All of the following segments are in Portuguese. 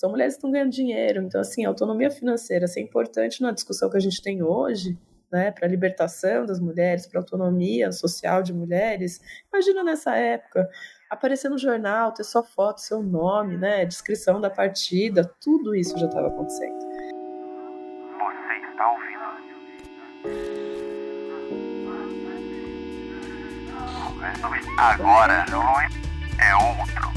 são mulheres que estão ganhando dinheiro. Então, assim, autonomia financeira é importante na discussão que a gente tem hoje, né, para a libertação das mulheres, para a autonomia social de mulheres. Imagina nessa época, aparecer no jornal, ter sua foto, seu nome, né, descrição da partida, tudo isso já estava acontecendo. Você está ouvindo? Agora é outro.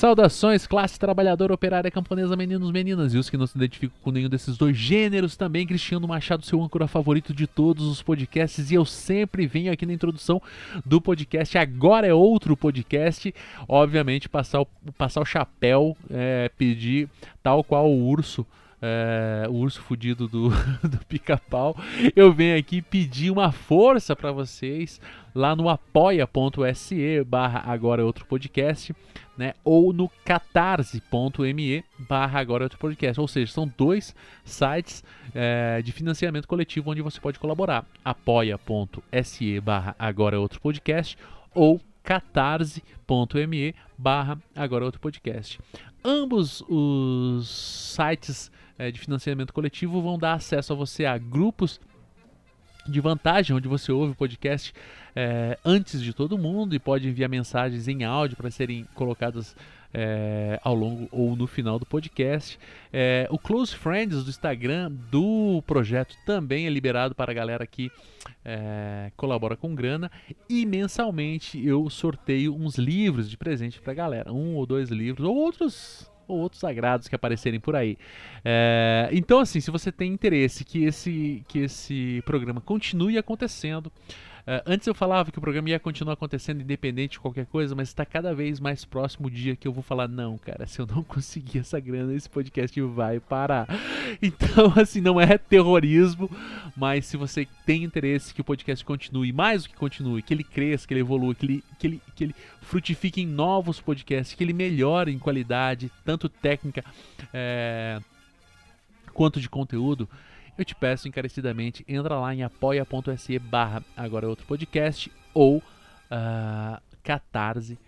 Saudações, classe trabalhadora, operária, camponesa, meninos, meninas e os que não se identificam com nenhum desses dois gêneros também. Cristiano Machado, seu âncora favorito de todos os podcasts, e eu sempre venho aqui na introdução do podcast. Agora é outro podcast, obviamente, passar o, passar o chapéu, é, pedir tal qual o urso é, o urso fudido do, do pica-pau, eu venho aqui pedir uma força para vocês lá no apoia.se barra agora outro podcast, né? Ou no catarse.me barra agora outro podcast. Ou seja, são dois sites é, de financiamento coletivo onde você pode colaborar. apoia.se barra agora outro podcast ou catarse.me barra agora outro podcast. Ambos os sites é, de financiamento coletivo vão dar acesso a você a grupos de vantagem, onde você ouve o podcast é, antes de todo mundo e pode enviar mensagens em áudio para serem colocadas é, ao longo ou no final do podcast. É, o Close Friends do Instagram do projeto também é liberado para a galera que é, colabora com grana. E mensalmente eu sorteio uns livros de presente para a galera, um ou dois livros, ou outros ou outros sagrados que aparecerem por aí. É, então, assim, se você tem interesse que esse, que esse programa continue acontecendo, Uh, antes eu falava que o programa ia continuar acontecendo independente de qualquer coisa, mas está cada vez mais próximo o dia que eu vou falar: não, cara, se eu não conseguir essa grana, esse podcast vai parar. Então, assim, não é terrorismo, mas se você tem interesse que o podcast continue, mais do que continue, que ele cresça, que ele evolua, que ele, que ele, que ele frutifique em novos podcasts, que ele melhore em qualidade, tanto técnica é, quanto de conteúdo eu te peço encarecidamente, entra lá em apoia.se barra agora é outro podcast ou uh, catarse.me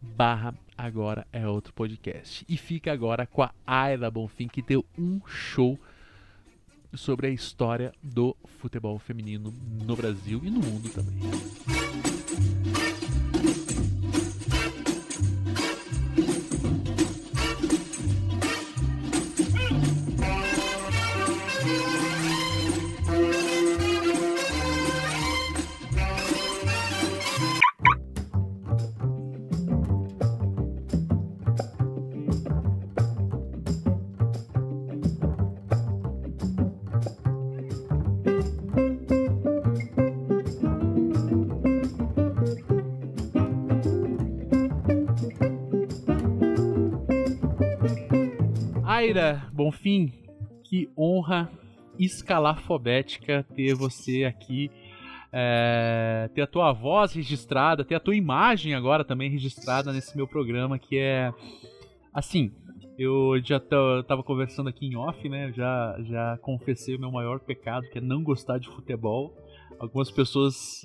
barra agora é outro podcast. E fica agora com a Ayla Bonfim, que deu um show sobre a história do futebol feminino no Brasil e no mundo também. Bonfim, que honra escalafobética ter você aqui, é, ter a tua voz registrada, ter a tua imagem agora também registrada nesse meu programa, que é assim. Eu já tava conversando aqui em off, né? Já, já confessei o meu maior pecado, que é não gostar de futebol. Algumas pessoas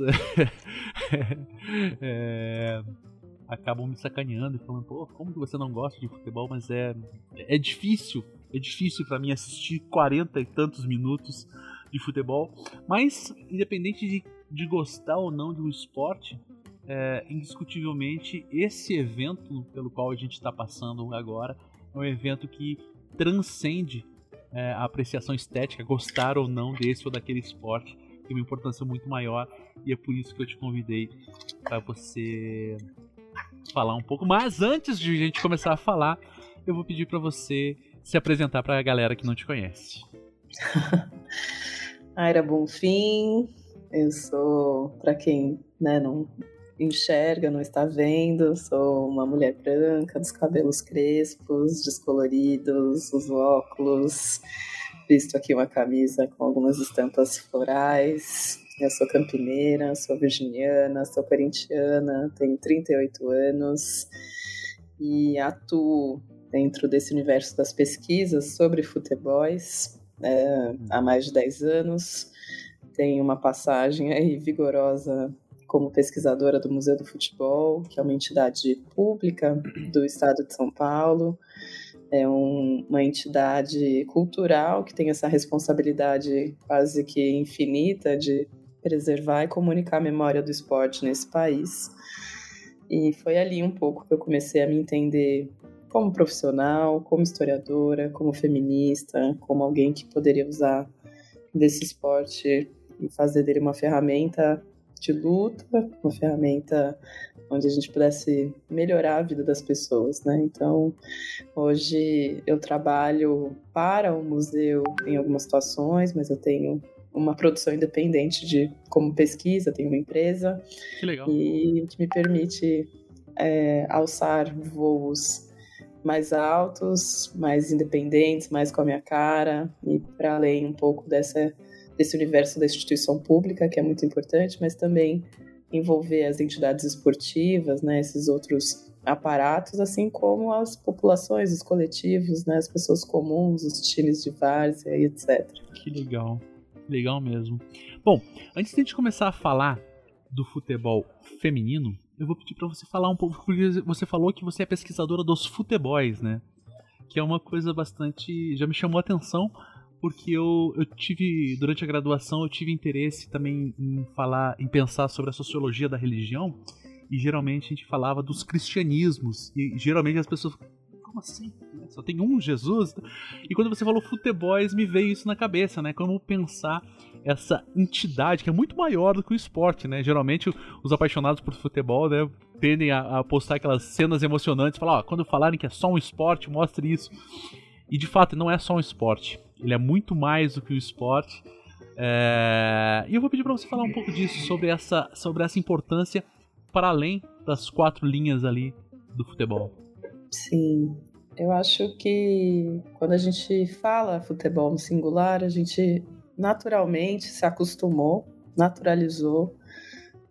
é, acabam me sacaneando e falando, pô, como que você não gosta de futebol? Mas é, é difícil, é difícil para mim assistir 40 e tantos minutos de futebol. Mas, independente de, de gostar ou não de um esporte, é, indiscutivelmente esse evento pelo qual a gente está passando agora é um evento que transcende é, a apreciação estética, gostar ou não desse ou daquele esporte, tem uma importância muito maior e é por isso que eu te convidei para você falar um pouco. Mas antes de a gente começar a falar, eu vou pedir para você se apresentar para a galera que não te conhece. Aira Bonfim, eu sou, para quem né, não enxerga, não está vendo, sou uma mulher branca, dos cabelos crespos, descoloridos, os óculos, visto aqui uma camisa com algumas estampas florais. Eu sou campineira, sou virginiana, sou corintiana, tenho 38 anos e atuo dentro desse universo das pesquisas sobre futebols é, há mais de 10 anos. Tenho uma passagem aí vigorosa como pesquisadora do Museu do Futebol, que é uma entidade pública do estado de São Paulo. É um, uma entidade cultural que tem essa responsabilidade quase que infinita de preservar e comunicar a memória do esporte nesse país. E foi ali um pouco que eu comecei a me entender como profissional, como historiadora, como feminista, como alguém que poderia usar desse esporte e fazer dele uma ferramenta de luta, uma ferramenta onde a gente pudesse melhorar a vida das pessoas, né? Então, hoje eu trabalho para o museu em algumas situações, mas eu tenho uma produção independente de como pesquisa, tenho uma empresa que legal. e que me permite é, alçar voos mais altos, mais independentes, mais com a minha cara e para além um pouco dessa desse universo da instituição pública que é muito importante, mas também envolver as entidades esportivas, né, esses outros aparatos, assim como as populações, os coletivos, né, as pessoas comuns, os times de várzea e etc. Que legal. Legal mesmo. Bom, antes de a gente começar a falar do futebol feminino, eu vou pedir para você falar um pouco, porque você falou que você é pesquisadora dos futebols, né? Que é uma coisa bastante. já me chamou a atenção, porque eu, eu tive, durante a graduação, eu tive interesse também em falar, em pensar sobre a sociologia da religião, e geralmente a gente falava dos cristianismos, e geralmente as pessoas como assim? Só tem um Jesus? E quando você falou futebol, me veio isso na cabeça, né? Como pensar essa entidade que é muito maior do que o esporte, né? Geralmente os apaixonados por futebol, né, tendem a, a postar aquelas cenas emocionantes, falar, ó, quando falarem que é só um esporte, mostre isso. E de fato, não é só um esporte. Ele é muito mais do que o esporte. É... E eu vou pedir para você falar um pouco disso, sobre essa, sobre essa importância para além das quatro linhas ali do futebol. Sim, eu acho que quando a gente fala futebol no singular, a gente naturalmente se acostumou, naturalizou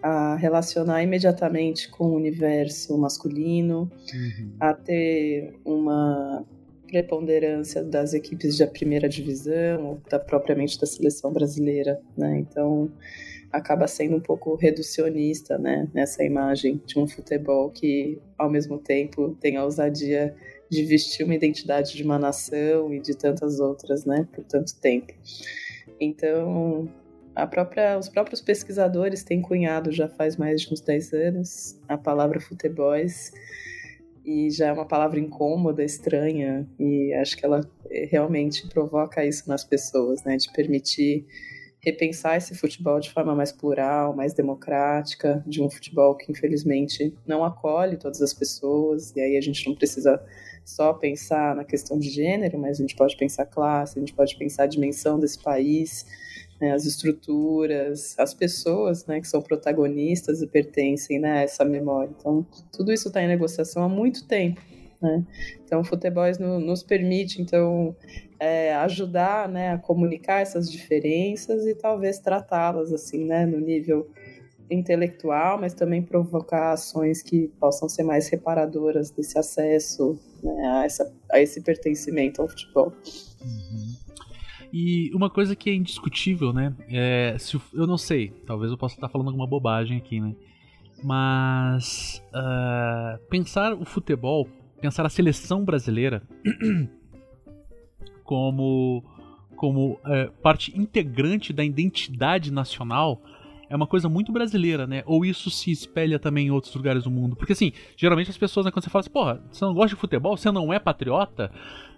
a relacionar imediatamente com o universo masculino, uhum. a ter uma preponderância das equipes da primeira divisão, ou da, propriamente da seleção brasileira, né? Então acaba sendo um pouco reducionista, né, nessa imagem de um futebol que, ao mesmo tempo, tem a ousadia de vestir uma identidade de uma nação e de tantas outras, né, por tanto tempo. Então, própria, os próprios pesquisadores têm cunhado já faz mais de uns 10 anos a palavra futebols e já é uma palavra incômoda, estranha, e acho que ela eh, realmente provoca isso nas pessoas, né, de permitir repensar esse futebol de forma mais plural, mais democrática, de um futebol que infelizmente não acolhe todas as pessoas, e aí a gente não precisa só pensar na questão de gênero, mas a gente pode pensar classe, a gente pode pensar a dimensão desse país, né, as estruturas, as pessoas né, que são protagonistas e pertencem né, a essa memória. Então, tudo isso está em negociação há muito tempo. Né? Então, o futebol nos permite, então, é, ajudar né, a comunicar essas diferenças e talvez tratá-las assim, né, no nível intelectual, mas também provocar ações que possam ser mais reparadoras desse acesso né, a, essa, a esse pertencimento ao futebol. Uhum. E uma coisa que é indiscutível, né? É, se, eu não sei, talvez eu possa estar falando alguma bobagem aqui, né? Mas uh, pensar o futebol, pensar a seleção brasileira como, como uh, parte integrante da identidade nacional é uma coisa muito brasileira, né? Ou isso se espelha também em outros lugares do mundo? Porque assim, geralmente as pessoas, né, quando você fala assim, porra, você não gosta de futebol, você não é patriota,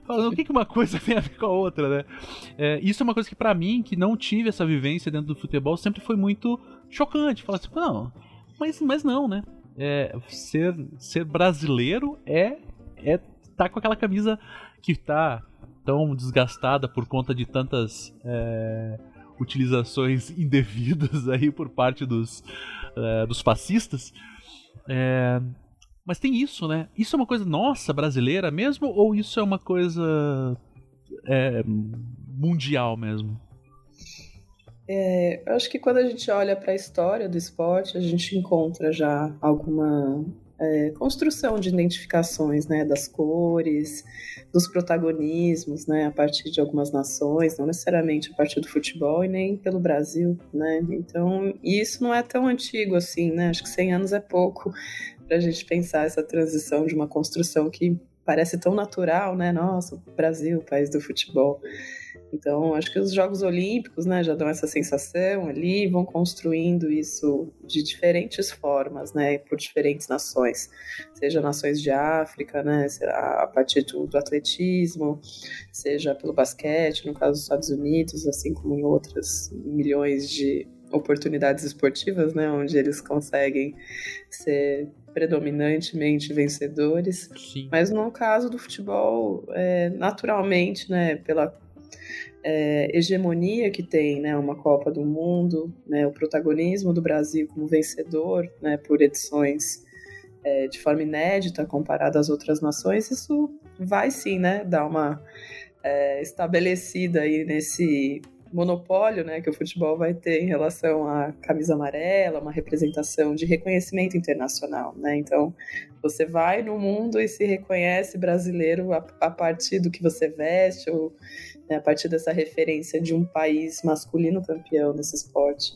o que, que uma coisa tem a ver com a outra, né? É, isso é uma coisa que para mim, que não tive essa vivência dentro do futebol, sempre foi muito chocante. Falar assim, não, mas, mas não, né? É, ser, ser brasileiro é, é tá com aquela camisa que tá tão desgastada por conta de tantas é, utilizações indevidas aí por parte dos, é, dos fascistas. É, mas tem isso, né? Isso é uma coisa nossa, brasileira mesmo? Ou isso é uma coisa é, mundial mesmo? É, eu acho que quando a gente olha para a história do esporte, a gente encontra já alguma é, construção de identificações, né, das cores, dos protagonismos, né, a partir de algumas nações, não necessariamente a partir do futebol e nem pelo Brasil, né. Então, isso não é tão antigo assim, né. Acho que 100 anos é pouco para a gente pensar essa transição de uma construção que parece tão natural, né? Nossa, Brasil, país do futebol. Então, acho que os Jogos Olímpicos né, já dão essa sensação ali, vão construindo isso de diferentes formas, né, por diferentes nações, seja nações de África, né, a partir do, do atletismo, seja pelo basquete, no caso dos Estados Unidos, assim como em outras milhões de oportunidades esportivas, né, onde eles conseguem ser predominantemente vencedores. Sim. Mas no caso do futebol, é, naturalmente, né, pela é, hegemonia que tem, né, uma Copa do Mundo, né, o protagonismo do Brasil como vencedor, né, por edições é, de forma inédita comparada às outras nações, isso vai sim, né, dar uma é, estabelecida aí nesse monopólio né, que o futebol vai ter em relação à camisa amarela, uma representação de reconhecimento internacional. Né? Então, você vai no mundo e se reconhece brasileiro a, a partir do que você veste, ou né, a partir dessa referência de um país masculino campeão nesse esporte.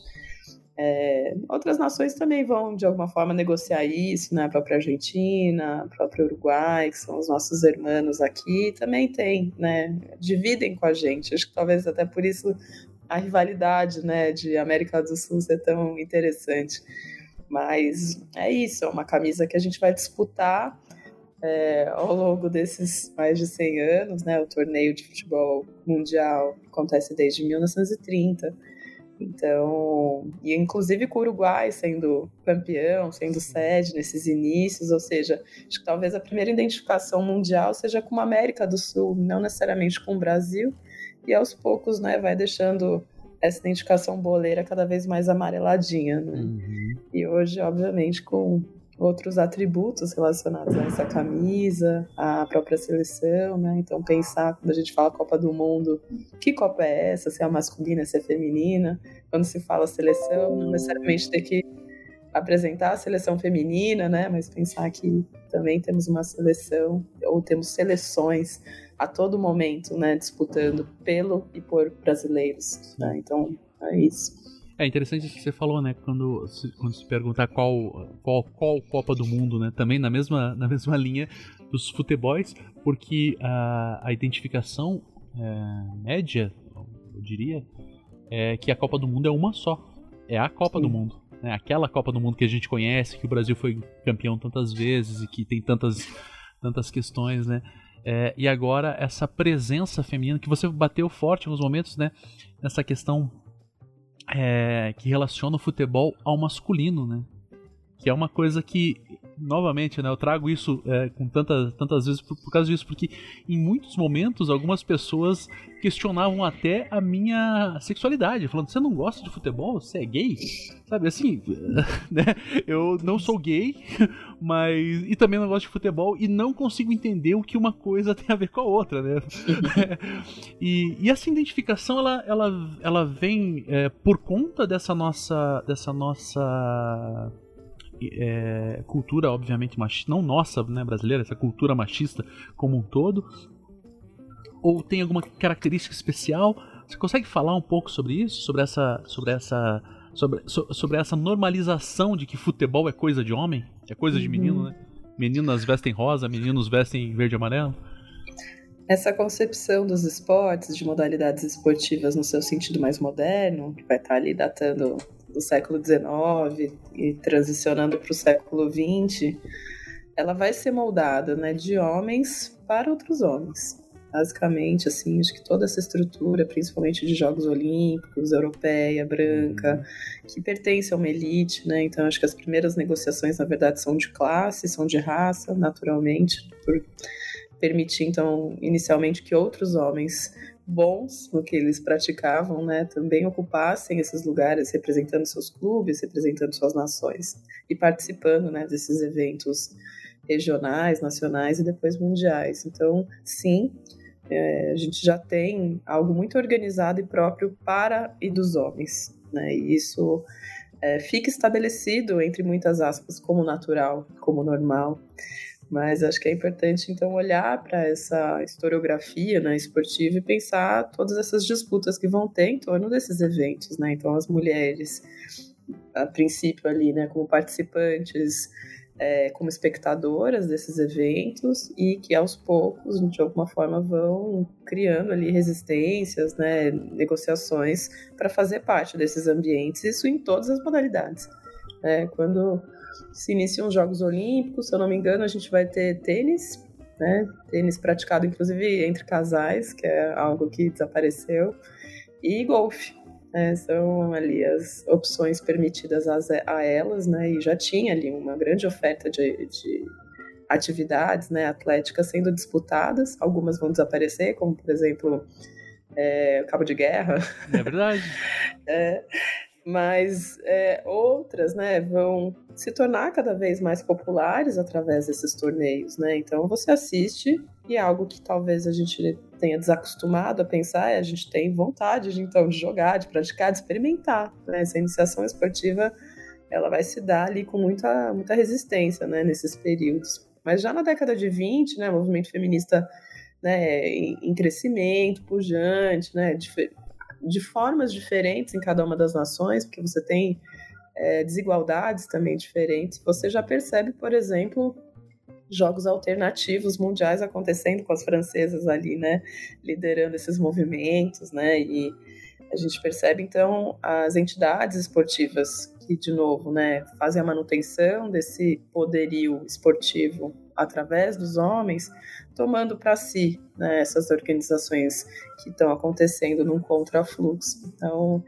É, outras nações também vão, de alguma forma, negociar isso, né? A própria Argentina, a própria Uruguai, que são os nossos irmãos aqui, também tem, né? Dividem com a gente. Acho que talvez até por isso a rivalidade, né, de América do Sul ser tão interessante. Mas é isso, é uma camisa que a gente vai disputar é, ao longo desses mais de 100 anos, né? O torneio de futebol mundial acontece desde 1930. Então, e inclusive com o Uruguai sendo campeão, sendo sede nesses inícios, ou seja, acho que talvez a primeira identificação mundial seja com a América do Sul, não necessariamente com o Brasil, e aos poucos, né, vai deixando essa identificação boleira cada vez mais amareladinha, né? Uhum. E hoje, obviamente, com outros atributos relacionados a essa camisa, a própria seleção, né? Então pensar quando a gente fala Copa do Mundo, que Copa é essa? Se é masculina, se é feminina? Quando se fala seleção, não necessariamente ter que apresentar a seleção feminina, né? Mas pensar que também temos uma seleção ou temos seleções a todo momento, né? Disputando pelo e por brasileiros, né? Então é isso. É interessante isso que você falou, né? Quando se, quando se perguntar qual, qual, qual Copa do Mundo, né? Também na mesma, na mesma linha dos futebols, porque a, a identificação é, média, eu diria, é que a Copa do Mundo é uma só. É a Copa Sim. do Mundo. Né? Aquela Copa do Mundo que a gente conhece, que o Brasil foi campeão tantas vezes e que tem tantas, tantas questões, né? É, e agora essa presença feminina que você bateu forte alguns momentos, né? Nessa questão é, que relaciona o futebol ao masculino, né? Que é uma coisa que, novamente, né, eu trago isso é, com tantas, tantas vezes por, por, causa disso, porque em muitos momentos algumas pessoas questionavam até a minha sexualidade, falando: você não gosta de futebol? Você é gay? Sabe assim, né? Eu não sou gay, mas. e também não gosto de futebol e não consigo entender o que uma coisa tem a ver com a outra, né? e, e essa identificação ela, ela, ela vem é, por conta dessa nossa. dessa nossa é, cultura, obviamente, machista, não nossa, né, brasileira, essa cultura machista como um todo? Ou tem alguma característica especial? Você consegue falar um pouco sobre isso? Sobre essa. Sobre essa. Sobre, so, sobre essa normalização de que futebol é coisa de homem? É coisa uhum. de menino, né? Meninas vestem rosa, meninos vestem verde e amarelo? Essa concepção dos esportes, de modalidades esportivas no seu sentido mais moderno, que vai estar ali datando do século XIX e transicionando para o século XX, ela vai ser moldada né, de homens para outros homens. Basicamente, assim, acho que toda essa estrutura, principalmente de Jogos Olímpicos, europeia, branca, que pertence a uma elite, né? Então, acho que as primeiras negociações, na verdade, são de classe, são de raça, naturalmente, por permitir, então, inicialmente que outros homens bons no que eles praticavam, né, também ocupassem esses lugares, representando seus clubes, representando suas nações e participando, né, desses eventos regionais, nacionais e depois mundiais. Então, sim, é, a gente já tem algo muito organizado e próprio para e dos homens, né? E isso é, fica estabelecido, entre muitas aspas, como natural, como normal. Mas acho que é importante, então, olhar para essa historiografia né, esportiva e pensar todas essas disputas que vão ter em torno desses eventos. Né? Então, as mulheres, a princípio ali, né, como participantes, é, como espectadoras desses eventos e que aos poucos, de alguma forma, vão criando ali resistências, né, negociações para fazer parte desses ambientes, isso em todas as modalidades. É, quando se iniciam os Jogos Olímpicos, se eu não me engano, a gente vai ter tênis, né, tênis praticado inclusive entre casais, que é algo que desapareceu, e golfe. É, são ali as opções permitidas a elas, né? E já tinha ali uma grande oferta de, de atividades né, atléticas sendo disputadas. Algumas vão desaparecer, como por exemplo é, Cabo de Guerra. É verdade. é, mas é, outras né, vão se tornar cada vez mais populares através desses torneios. Né? Então você assiste e é algo que talvez a gente tenha desacostumado a pensar, é a gente tem vontade de, então, de jogar, de praticar, de experimentar. Né? Essa iniciação esportiva ela vai se dar ali com muita, muita resistência né, nesses períodos. Mas já na década de 20, né, o movimento feminista né, em, crescimento, pujante, né, de, formas diferentes em cada uma das nações, porque você tem é, desigualdades também diferentes, você já percebe, por exemplo, jogos alternativos mundiais acontecendo com as francesas ali, né, liderando esses movimentos, né, e a gente percebe então as entidades esportivas que de novo, né, fazem a manutenção desse poderio esportivo através dos homens, tomando para si né, essas organizações que estão acontecendo num contrafluxo. Então,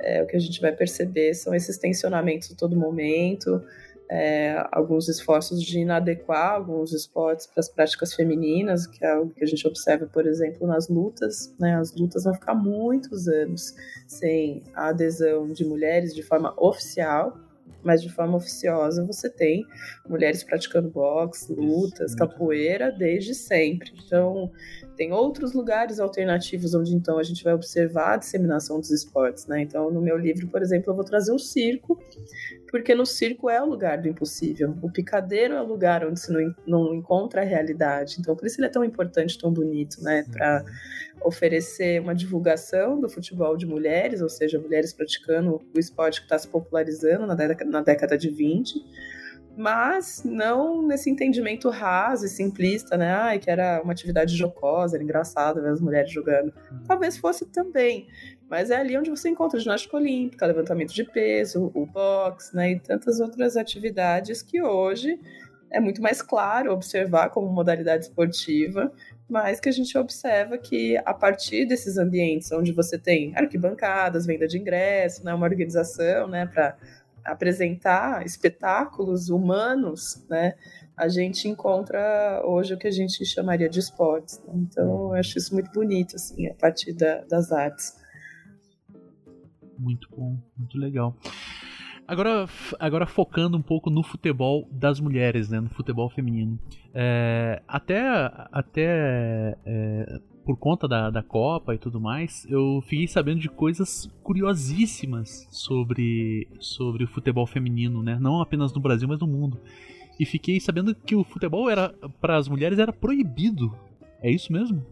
é, o que a gente vai perceber são esses tensionamentos a todo momento, é, alguns esforços de inadequar alguns esportes para as práticas femininas, que é algo que a gente observa, por exemplo, nas lutas. Né? As lutas vão ficar muitos anos sem a adesão de mulheres de forma oficial, mas de forma oficiosa você tem mulheres praticando boxe, lutas, capoeira desde sempre. Então, tem outros lugares alternativos onde então a gente vai observar a disseminação dos esportes, né? Então, no meu livro, por exemplo, eu vou trazer o circo, porque no circo é o lugar do impossível. O picadeiro é o lugar onde se não, não encontra a realidade. Então, por isso ele é tão importante, tão bonito, né? Para oferecer uma divulgação do futebol de mulheres, ou seja, mulheres praticando o esporte que está se popularizando na década, na década de 20, mas não nesse entendimento raso e simplista, né? Ai, que era uma atividade jocosa, era engraçado ver as mulheres jogando. Talvez fosse também, mas é ali onde você encontra ginástica olímpica, levantamento de peso, o boxe, né? E tantas outras atividades que hoje é muito mais claro observar como modalidade esportiva, mas que a gente observa que a partir desses ambientes onde você tem arquibancadas, venda de ingresso, né, uma organização, né, para apresentar espetáculos humanos, né, a gente encontra hoje o que a gente chamaria de esportes. Né? Então, eu acho isso muito bonito, assim, a partir da, das artes. Muito bom, muito legal. Agora, agora focando um pouco no futebol das mulheres, né, no futebol feminino. É, até até é, por conta da, da Copa e tudo mais, eu fiquei sabendo de coisas curiosíssimas sobre, sobre o futebol feminino, né? Não apenas no Brasil, mas no mundo. E fiquei sabendo que o futebol era para as mulheres era proibido. É isso mesmo?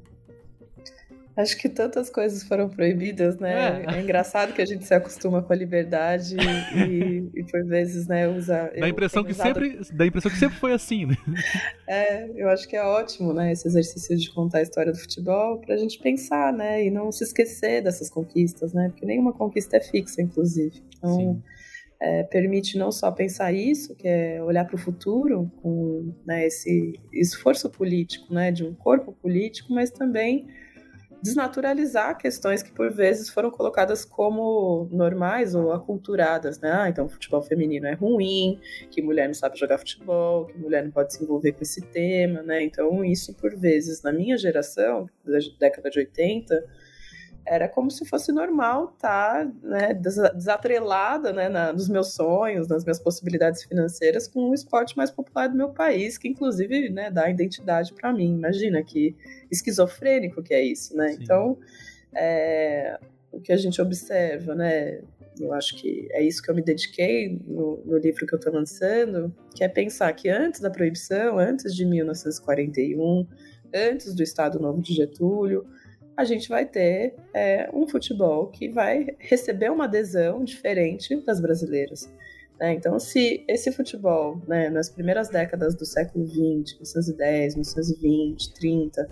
Acho que tantas coisas foram proibidas, né? É, é engraçado que a gente se acostuma com a liberdade e, e por vezes, né, usa. Dá a impressão que usado... sempre, dá a impressão que sempre foi assim, né? É, eu acho que é ótimo, né, esse exercício de contar a história do futebol para a gente pensar, né, e não se esquecer dessas conquistas, né? Porque nenhuma conquista é fixa, inclusive. Então, é, permite não só pensar isso, que é olhar para o futuro com né, esse esforço político, né, de um corpo político, mas também desnaturalizar questões que por vezes foram colocadas como normais ou aculturadas, né? Ah, então futebol feminino é ruim, que mulher não sabe jogar futebol, que mulher não pode se envolver com esse tema, né? Então isso por vezes na minha geração, da década de 80, era como se fosse normal estar tá, né, desatrelada né, na, nos meus sonhos, nas minhas possibilidades financeiras com o esporte mais popular do meu país, que inclusive né, dá identidade para mim. Imagina que esquizofrênico que é isso, né? Sim. Então, é, o que a gente observa, né? Eu acho que é isso que eu me dediquei no, no livro que eu estou lançando, que é pensar que antes da proibição, antes de 1941, antes do Estado Novo de Getúlio, a gente vai ter é, um futebol que vai receber uma adesão diferente das brasileiras. Né? Então, se esse futebol, né, nas primeiras décadas do século XX, 1910, 1920, 30,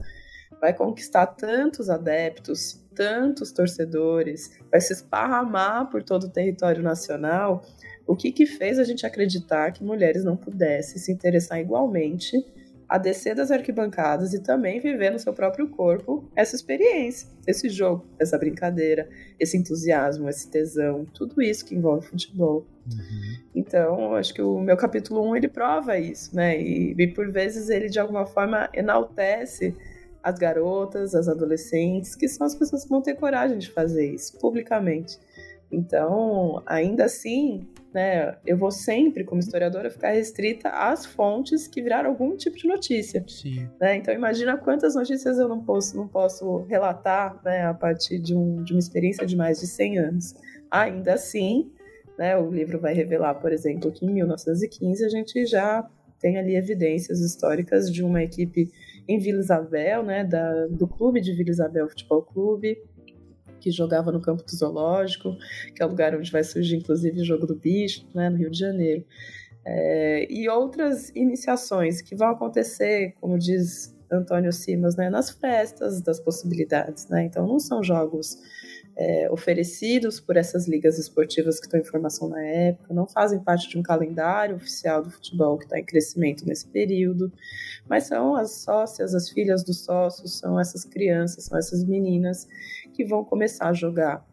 vai conquistar tantos adeptos, tantos torcedores, vai se esparramar por todo o território nacional, o que, que fez a gente acreditar que mulheres não pudessem se interessar igualmente a descer das arquibancadas e também viver no seu próprio corpo essa experiência, esse jogo, essa brincadeira, esse entusiasmo, esse tesão, tudo isso que envolve futebol. Uhum. Então, acho que o meu capítulo 1 ele prova isso, né? E, e por vezes ele de alguma forma enaltece as garotas, as adolescentes, que são as pessoas que vão ter coragem de fazer isso publicamente. Então, ainda assim, né, eu vou sempre, como historiadora, ficar restrita às fontes que viraram algum tipo de notícia. Né? Então, imagina quantas notícias eu não posso, não posso relatar né, a partir de, um, de uma experiência de mais de 100 anos. Ainda assim, né, o livro vai revelar, por exemplo, que em 1915 a gente já tem ali evidências históricas de uma equipe em Vila Isabel, né, da, do clube de Vila Isabel Futebol Clube, que jogava no campo do zoológico, que é o lugar onde vai surgir inclusive o jogo do bicho, né, no Rio de Janeiro. É, e outras iniciações que vão acontecer, como diz Antônio Simas, né, nas festas das possibilidades. Né? Então, não são jogos é, oferecidos por essas ligas esportivas que estão em formação na época, não fazem parte de um calendário oficial do futebol que está em crescimento nesse período, mas são as sócias, as filhas dos sócios, são essas crianças, são essas meninas que vão começar a jogar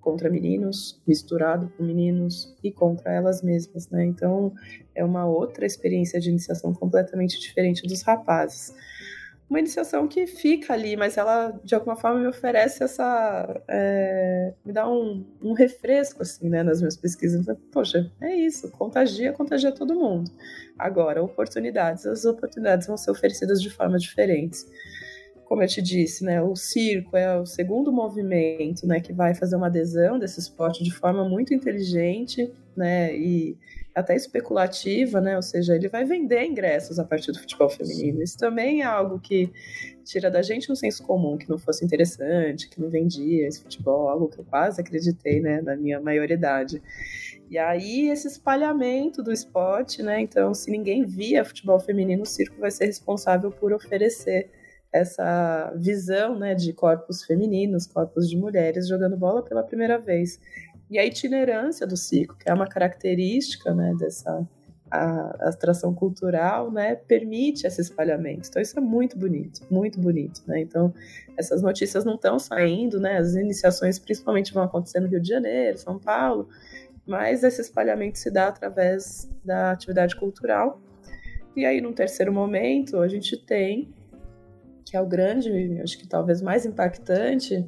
contra meninos, misturado com meninos e contra elas mesmas, né? Então é uma outra experiência de iniciação completamente diferente dos rapazes uma iniciação que fica ali, mas ela de alguma forma me oferece essa. É, me dá um, um, refresco, assim, né, nas minhas pesquisas. Então, poxa, é isso, contagia, contagia todo mundo. Agora, oportunidades, as oportunidades vão ser oferecidas de formas diferentes. Como eu te disse, né, o circo é o segundo movimento né, que vai fazer uma adesão desse esporte de forma muito inteligente né, e até especulativa, né? Ou seja, ele vai vender ingressos a partir do futebol feminino. Isso também é algo que tira da gente um senso comum que não fosse interessante, que não vendia esse futebol, algo que eu quase acreditei, né, na minha maioridade. E aí esse espalhamento do esporte, né? Então, se ninguém via futebol feminino, o circo vai ser responsável por oferecer essa visão, né, de corpos femininos, corpos de mulheres jogando bola pela primeira vez. E a itinerância do ciclo, que é uma característica né, dessa a, atração cultural, né, permite esse espalhamento. Então isso é muito bonito, muito bonito, né? Então essas notícias não estão saindo, né? As iniciações principalmente vão acontecer no Rio de Janeiro, São Paulo, mas esse espalhamento se dá através da atividade cultural. E aí, num terceiro momento, a gente tem que é o grande, acho que talvez mais impactante,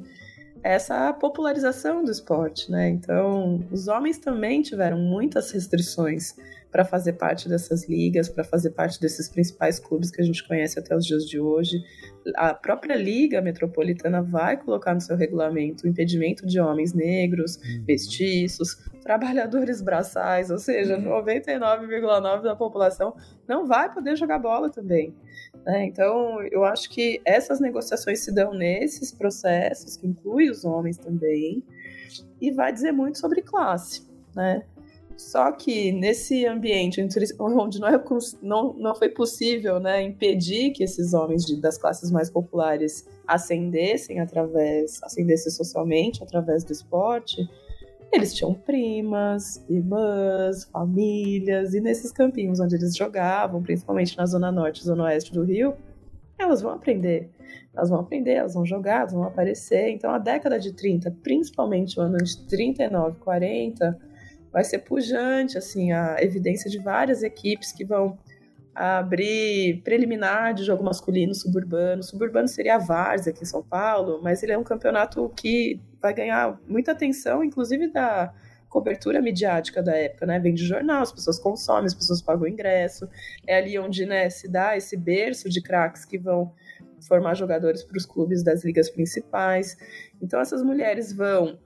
essa popularização do esporte, né? Então, os homens também tiveram muitas restrições para fazer parte dessas ligas, para fazer parte desses principais clubes que a gente conhece até os dias de hoje. A própria Liga Metropolitana vai colocar no seu regulamento o impedimento de homens negros, uhum. mestiços, trabalhadores braçais, ou seja, 99,9% da população não vai poder jogar bola também. Né? Então, eu acho que essas negociações se dão nesses processos, que inclui os homens também, e vai dizer muito sobre classe. Né? Só que nesse ambiente onde não, é, não, não foi possível né, impedir que esses homens de, das classes mais populares ascendessem através, ascendessem socialmente através do esporte, eles tinham primas, irmãs, famílias, e nesses campinhos onde eles jogavam, principalmente na zona norte e zona oeste do Rio, elas vão aprender. Elas vão aprender, elas vão jogar, elas vão aparecer. Então a década de 30, principalmente o ano de 39, 40, vai ser pujante, assim, a evidência de várias equipes que vão abrir preliminar de jogo masculino suburbano. Suburbano seria a Várzea aqui em São Paulo, mas ele é um campeonato que vai ganhar muita atenção, inclusive da cobertura midiática da época, né? Vem de jornal, as pessoas consomem, as pessoas pagam ingresso. É ali onde né, se dá esse berço de craques que vão formar jogadores para os clubes das ligas principais. Então essas mulheres vão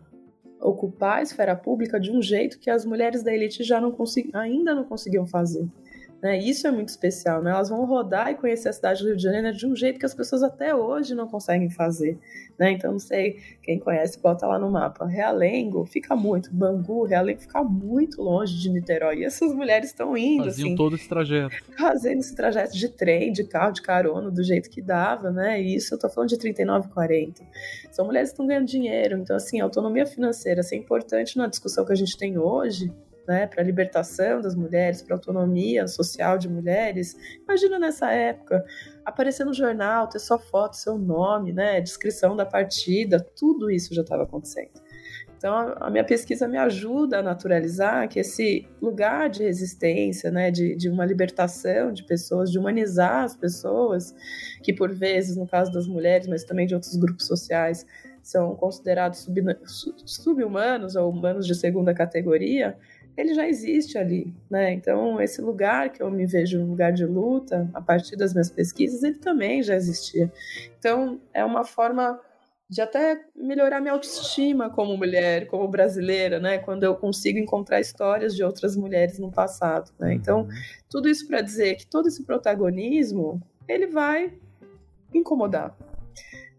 ocupar a esfera pública de um jeito que as mulheres da elite já não ainda não conseguiam fazer. Né? Isso é muito especial, né? Elas vão rodar e conhecer a cidade do Rio de Janeiro de um jeito que as pessoas até hoje não conseguem fazer, né? Então, não sei, quem conhece, bota lá no mapa. Realengo fica muito, Bangu, Realengo fica muito longe de Niterói. E essas mulheres estão indo, Faziam assim... todo esse trajeto. Fazendo esse trajeto de trem, de carro, de carona, do jeito que dava, né? E isso eu tô falando de 39, 40. São mulheres que estão ganhando dinheiro. Então, assim, autonomia financeira, isso é importante na discussão que a gente tem hoje, né, para a libertação das mulheres, para a autonomia social de mulheres. Imagina nessa época, aparecer no jornal, ter sua foto, seu nome, né, descrição da partida, tudo isso já estava acontecendo. Então, a minha pesquisa me ajuda a naturalizar que esse lugar de resistência, né, de, de uma libertação de pessoas, de humanizar as pessoas, que por vezes, no caso das mulheres, mas também de outros grupos sociais, são considerados sub-humanos ou humanos de segunda categoria, ele já existe ali, né? Então, esse lugar que eu me vejo um lugar de luta, a partir das minhas pesquisas, ele também já existia. Então, é uma forma de até melhorar minha autoestima como mulher, como brasileira, né? Quando eu consigo encontrar histórias de outras mulheres no passado, né? Então, uhum. tudo isso para dizer que todo esse protagonismo, ele vai incomodar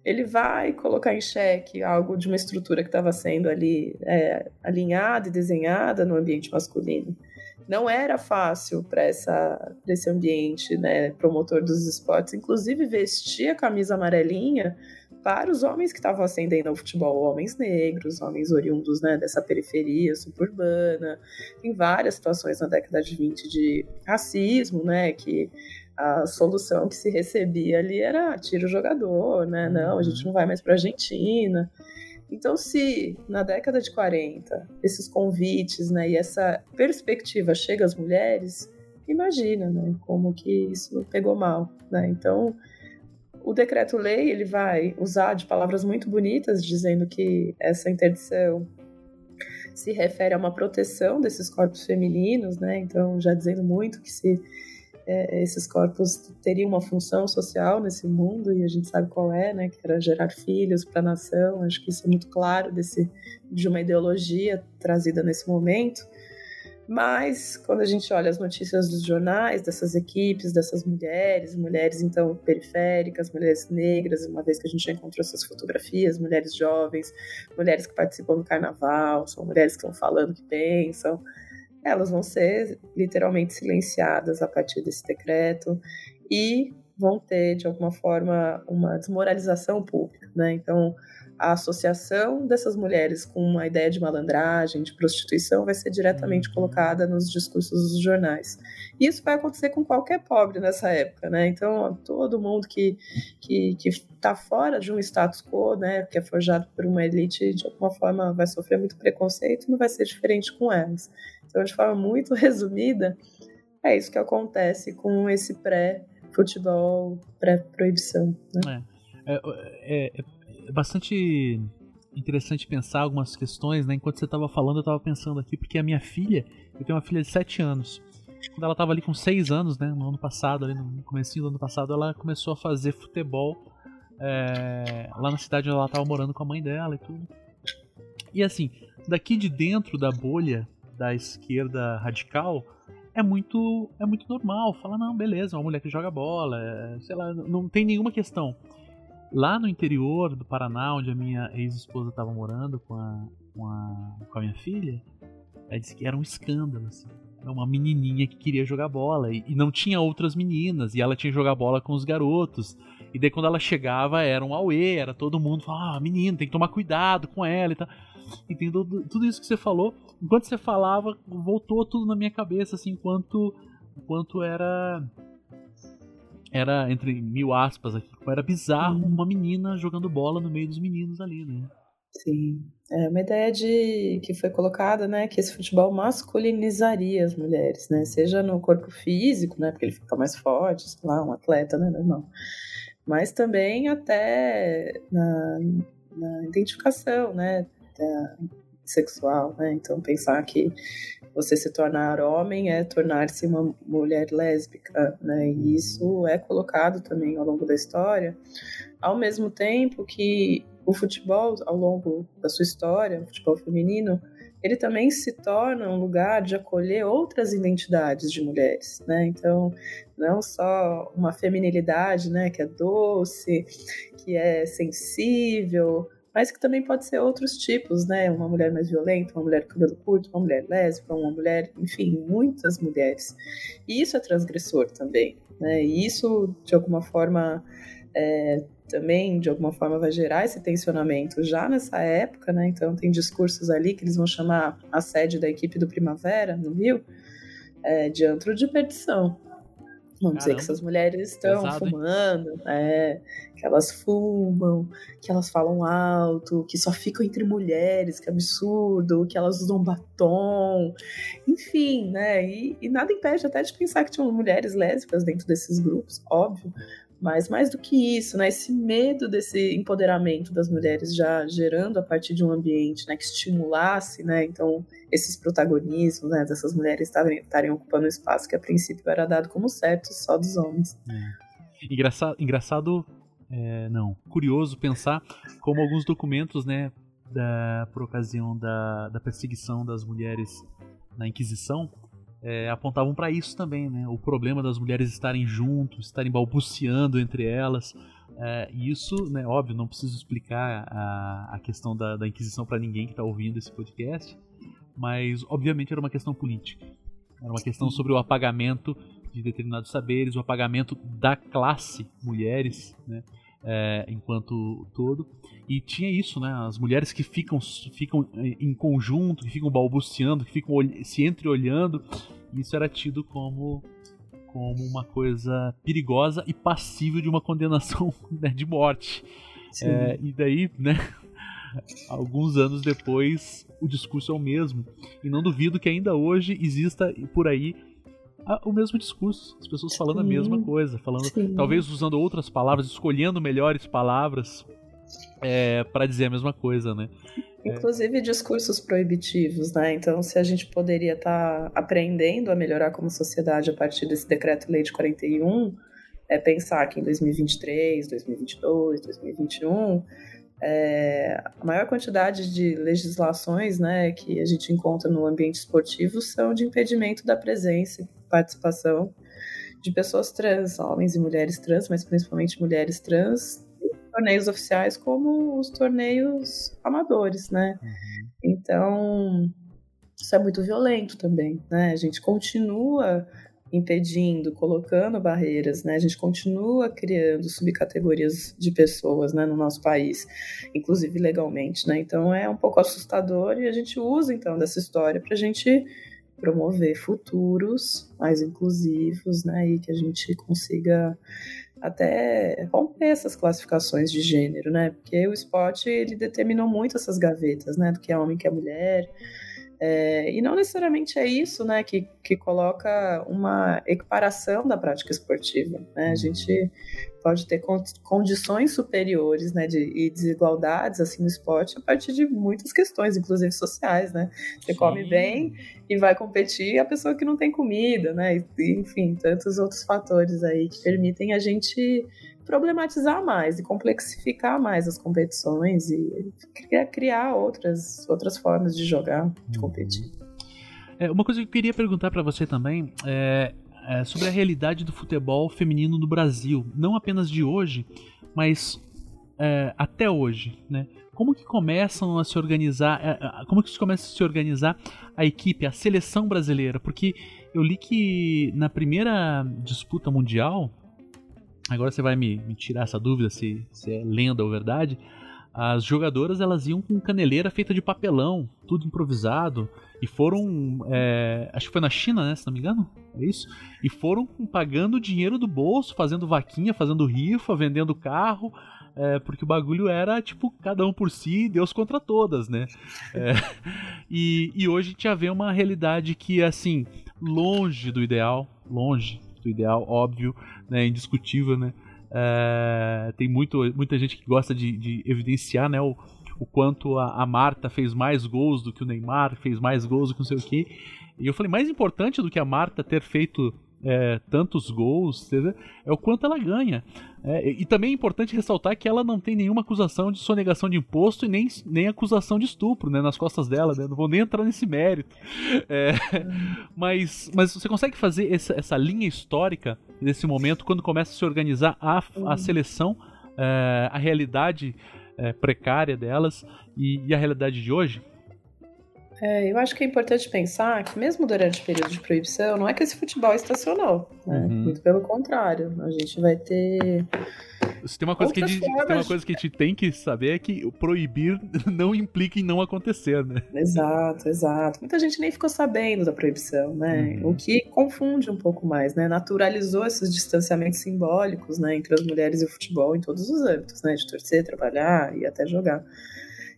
ele vai colocar em xeque algo de uma estrutura que estava sendo ali é, alinhada e desenhada no ambiente masculino. Não era fácil para esse ambiente né, promotor dos esportes, inclusive vestir a camisa amarelinha para os homens que estavam ascendendo ao futebol, homens negros, homens oriundos né, dessa periferia suburbana. Tem várias situações na década de 20 de racismo, né, que a solução que se recebia ali era tira o jogador, né? Não, a gente não vai mais para a Argentina. Então, se na década de 40 esses convites né, e essa perspectiva chega às mulheres, imagina né, como que isso pegou mal. Né? Então, o decreto-lei ele vai usar de palavras muito bonitas, dizendo que essa interdição se refere a uma proteção desses corpos femininos, né? Então, já dizendo muito que se é, esses corpos teriam uma função social nesse mundo e a gente sabe qual é, né, que era gerar filhos para a nação. Acho que isso é muito claro desse de uma ideologia trazida nesse momento. Mas quando a gente olha as notícias dos jornais, dessas equipes, dessas mulheres, mulheres então periféricas, mulheres negras, uma vez que a gente já encontrou essas fotografias, mulheres jovens, mulheres que participam do carnaval, são mulheres que estão falando que pensam, elas vão ser literalmente silenciadas a partir desse decreto e vão ter, de alguma forma, uma desmoralização pública, né? Então, a associação dessas mulheres com uma ideia de malandragem, de prostituição, vai ser diretamente colocada nos discursos dos jornais. E isso vai acontecer com qualquer pobre nessa época, né? Então, todo mundo que que está fora de um status quo, né, que é forjado por uma elite, de alguma forma vai sofrer muito preconceito, não vai ser diferente com elas. Então, de forma muito resumida, é isso que acontece com esse pré-futebol, pré-proibição. Né? É, é, é, é, bastante interessante pensar algumas questões, né? Enquanto você estava falando, eu estava pensando aqui, porque a minha filha, eu tenho uma filha de 7 anos. Quando ela estava ali com 6 anos, né, no ano passado, ali no começo do ano passado, ela começou a fazer futebol é, lá na cidade onde ela estava morando com a mãe dela e tudo. E assim, daqui de dentro da bolha da esquerda radical é muito é muito normal. Fala, não, beleza, uma mulher que joga bola, é, sei lá, não tem nenhuma questão. Lá no interior do Paraná, onde a minha ex-esposa estava morando com a, com a, com a minha filha, ela disse que era um escândalo, assim. Era uma menininha que queria jogar bola e, e não tinha outras meninas, e ela tinha que jogar bola com os garotos. E daí quando ela chegava era um auê, era todo mundo falando, ah, menino, tem que tomar cuidado com ela e tal. E tem tudo, tudo isso que você falou. Enquanto você falava, voltou tudo na minha cabeça, assim, enquanto, enquanto era. Era, entre mil aspas aqui, era bizarro uma menina jogando bola no meio dos meninos ali, né? Sim. É uma ideia de que foi colocada, né, que esse futebol masculinizaria as mulheres, né, seja no corpo físico, né, porque ele fica mais forte, sei lá, um atleta, né, normal, mas também até na, na identificação, né, sexual, né, então pensar que você se tornar homem é tornar-se uma mulher lésbica, né? E isso é colocado também ao longo da história, ao mesmo tempo que o futebol, ao longo da sua história, o futebol feminino, ele também se torna um lugar de acolher outras identidades de mulheres, né? Então, não só uma feminilidade, né, que é doce, que é sensível, mas que também pode ser outros tipos, né? Uma mulher mais violenta, uma mulher com cabelo curto, uma mulher lésbica, uma mulher, enfim, muitas mulheres. E isso é transgressor também, né? E isso, de alguma forma, é, também, de alguma forma, vai gerar esse tensionamento já nessa época, né? Então, tem discursos ali que eles vão chamar a sede da equipe do Primavera, no Rio, é, de antro de perdição. Vamos Caramba. dizer que essas mulheres estão Pesado, fumando, é, que elas fumam, que elas falam alto, que só ficam entre mulheres, que absurdo, que elas usam batom, enfim, né? E, e nada impede até de pensar que tinham mulheres lésbicas dentro desses grupos, óbvio. Mas mais do que isso, né, esse medo desse empoderamento das mulheres já gerando a partir de um ambiente né, que estimulasse, né, então esses protagonismos né, dessas mulheres estarem ocupando um espaço que a princípio era dado como certo só dos homens. É. Engraçado, engraçado é, não, curioso pensar como alguns documentos, né, da, por ocasião da, da perseguição das mulheres na Inquisição, é, apontavam para isso também, né? O problema das mulheres estarem juntos, estarem balbuciando entre elas. É, isso, né, óbvio, não preciso explicar a, a questão da, da Inquisição para ninguém que está ouvindo esse podcast, mas obviamente era uma questão política. Era uma questão sobre o apagamento de determinados saberes, o apagamento da classe mulheres, né, é, enquanto todo. E tinha isso, né? As mulheres que ficam, ficam em conjunto, que ficam balbuciando, que ficam se entreolhando. Isso era tido como, como uma coisa perigosa e passível de uma condenação né, de morte. É, e daí, né? Alguns anos depois, o discurso é o mesmo. E não duvido que ainda hoje exista por aí o mesmo discurso, as pessoas falando Sim. a mesma coisa, falando, Sim. talvez usando outras palavras, escolhendo melhores palavras é, para dizer a mesma coisa, né? Inclusive discursos proibitivos, né? Então, se a gente poderia estar tá aprendendo a melhorar como sociedade a partir desse decreto-lei de 41, é pensar que em 2023, 2022, 2021 é, a maior quantidade de legislações né, que a gente encontra no ambiente esportivo são de impedimento da presença participação de pessoas trans, homens e mulheres trans, mas principalmente mulheres trans, em torneios oficiais como os torneios amadores, né? Uhum. Então, isso é muito violento também, né? A gente continua impedindo, colocando barreiras, né? A gente continua criando subcategorias de pessoas, né, no nosso país, inclusive legalmente, né? Então é um pouco assustador e a gente usa então dessa história para a gente promover futuros mais inclusivos, né? E que a gente consiga até romper essas classificações de gênero, né? Porque o esporte ele determinou muito essas gavetas, né? Do que é homem, que é mulher. É, e não necessariamente é isso né, que, que coloca uma equiparação da prática esportiva. Né? A gente pode ter condições superiores né, de, e desigualdades assim, no esporte a partir de muitas questões, inclusive sociais. Né? Você Sim. come bem e vai competir a pessoa que não tem comida, né? E, enfim, tantos outros fatores aí que permitem a gente problematizar mais e complexificar mais as competições e criar outras, outras formas de jogar, de uhum. competir. É, uma coisa que eu queria perguntar para você também é, é, sobre a realidade do futebol feminino no Brasil, não apenas de hoje, mas é, até hoje, né? Como que começam a se organizar? É, como que começa a se organizar a equipe, a seleção brasileira? Porque eu li que na primeira disputa mundial agora você vai me, me tirar essa dúvida se, se, é lenda ou verdade. As jogadoras elas iam com caneleira feita de papelão, tudo improvisado, e foram. É, acho que foi na China, né? Se não me engano, é isso? E foram pagando dinheiro do bolso, fazendo vaquinha, fazendo rifa, vendendo carro. é, porque o bagulho era, tipo, cada um por si, Deus contra todas, né? É, e, e hoje a gente já vê uma realidade que, assim, longe do ideal, longe do ideal, óbvio, né, indiscutível, né? É, tem muito, muita gente que gosta de, de evidenciar, né, o, o quanto a, a, Marta fez mais gols do que o Neymar, fez mais gols do que não sei o que. E eu falei, mais importante do que a Marta ter feito é, tantos gols, é o quanto ela ganha. É, e também é importante ressaltar que ela não tem nenhuma acusação de sonegação de imposto e nem, nem acusação de estupro né, nas costas dela. Né? Não vou nem entrar nesse mérito. É, mas, mas você consegue fazer essa, essa linha histórica nesse momento, quando começa a se organizar a, a seleção, é, a realidade é, precária delas e, e a realidade de hoje? É, eu acho que é importante pensar que mesmo durante o período de proibição, não é que esse futebol estacionou, né? Uhum. Muito pelo contrário, a gente vai ter se tem uma coisa que a gente, tem uma coisa que a gente tem que saber é que proibir não implica em não acontecer, né? Exato, exato. Muita gente nem ficou sabendo da proibição, né? Uhum. O que confunde um pouco mais, né? Naturalizou esses distanciamentos simbólicos, né, entre as mulheres e o futebol em todos os âmbitos, né? De torcer, trabalhar e até jogar.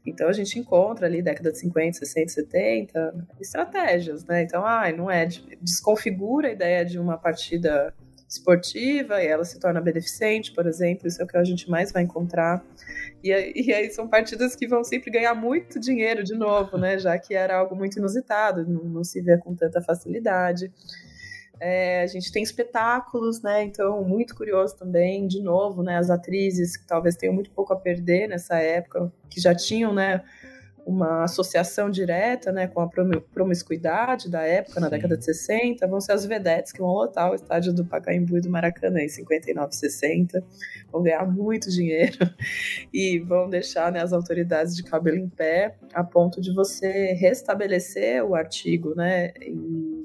Então a gente encontra ali, década de 50, 60, 70, estratégias, né? Então, ah, não é, desconfigura a ideia de uma partida esportiva e ela se torna beneficente, por exemplo, isso é o que a gente mais vai encontrar. E, e aí são partidas que vão sempre ganhar muito dinheiro de novo, né? Já que era algo muito inusitado, não, não se vê com tanta facilidade. É, a gente tem espetáculos, né? Então, muito curioso também, de novo, né? As atrizes que talvez tenham muito pouco a perder nessa época, que já tinham, né? Uma associação direta né, com a promiscuidade da época, Sim. na década de 60, vão ser as vedetes que vão lotar o estádio do Pacaembu e do Maracanã em 59 60, vão ganhar muito dinheiro e vão deixar né, as autoridades de cabelo em pé a ponto de você restabelecer o artigo né, e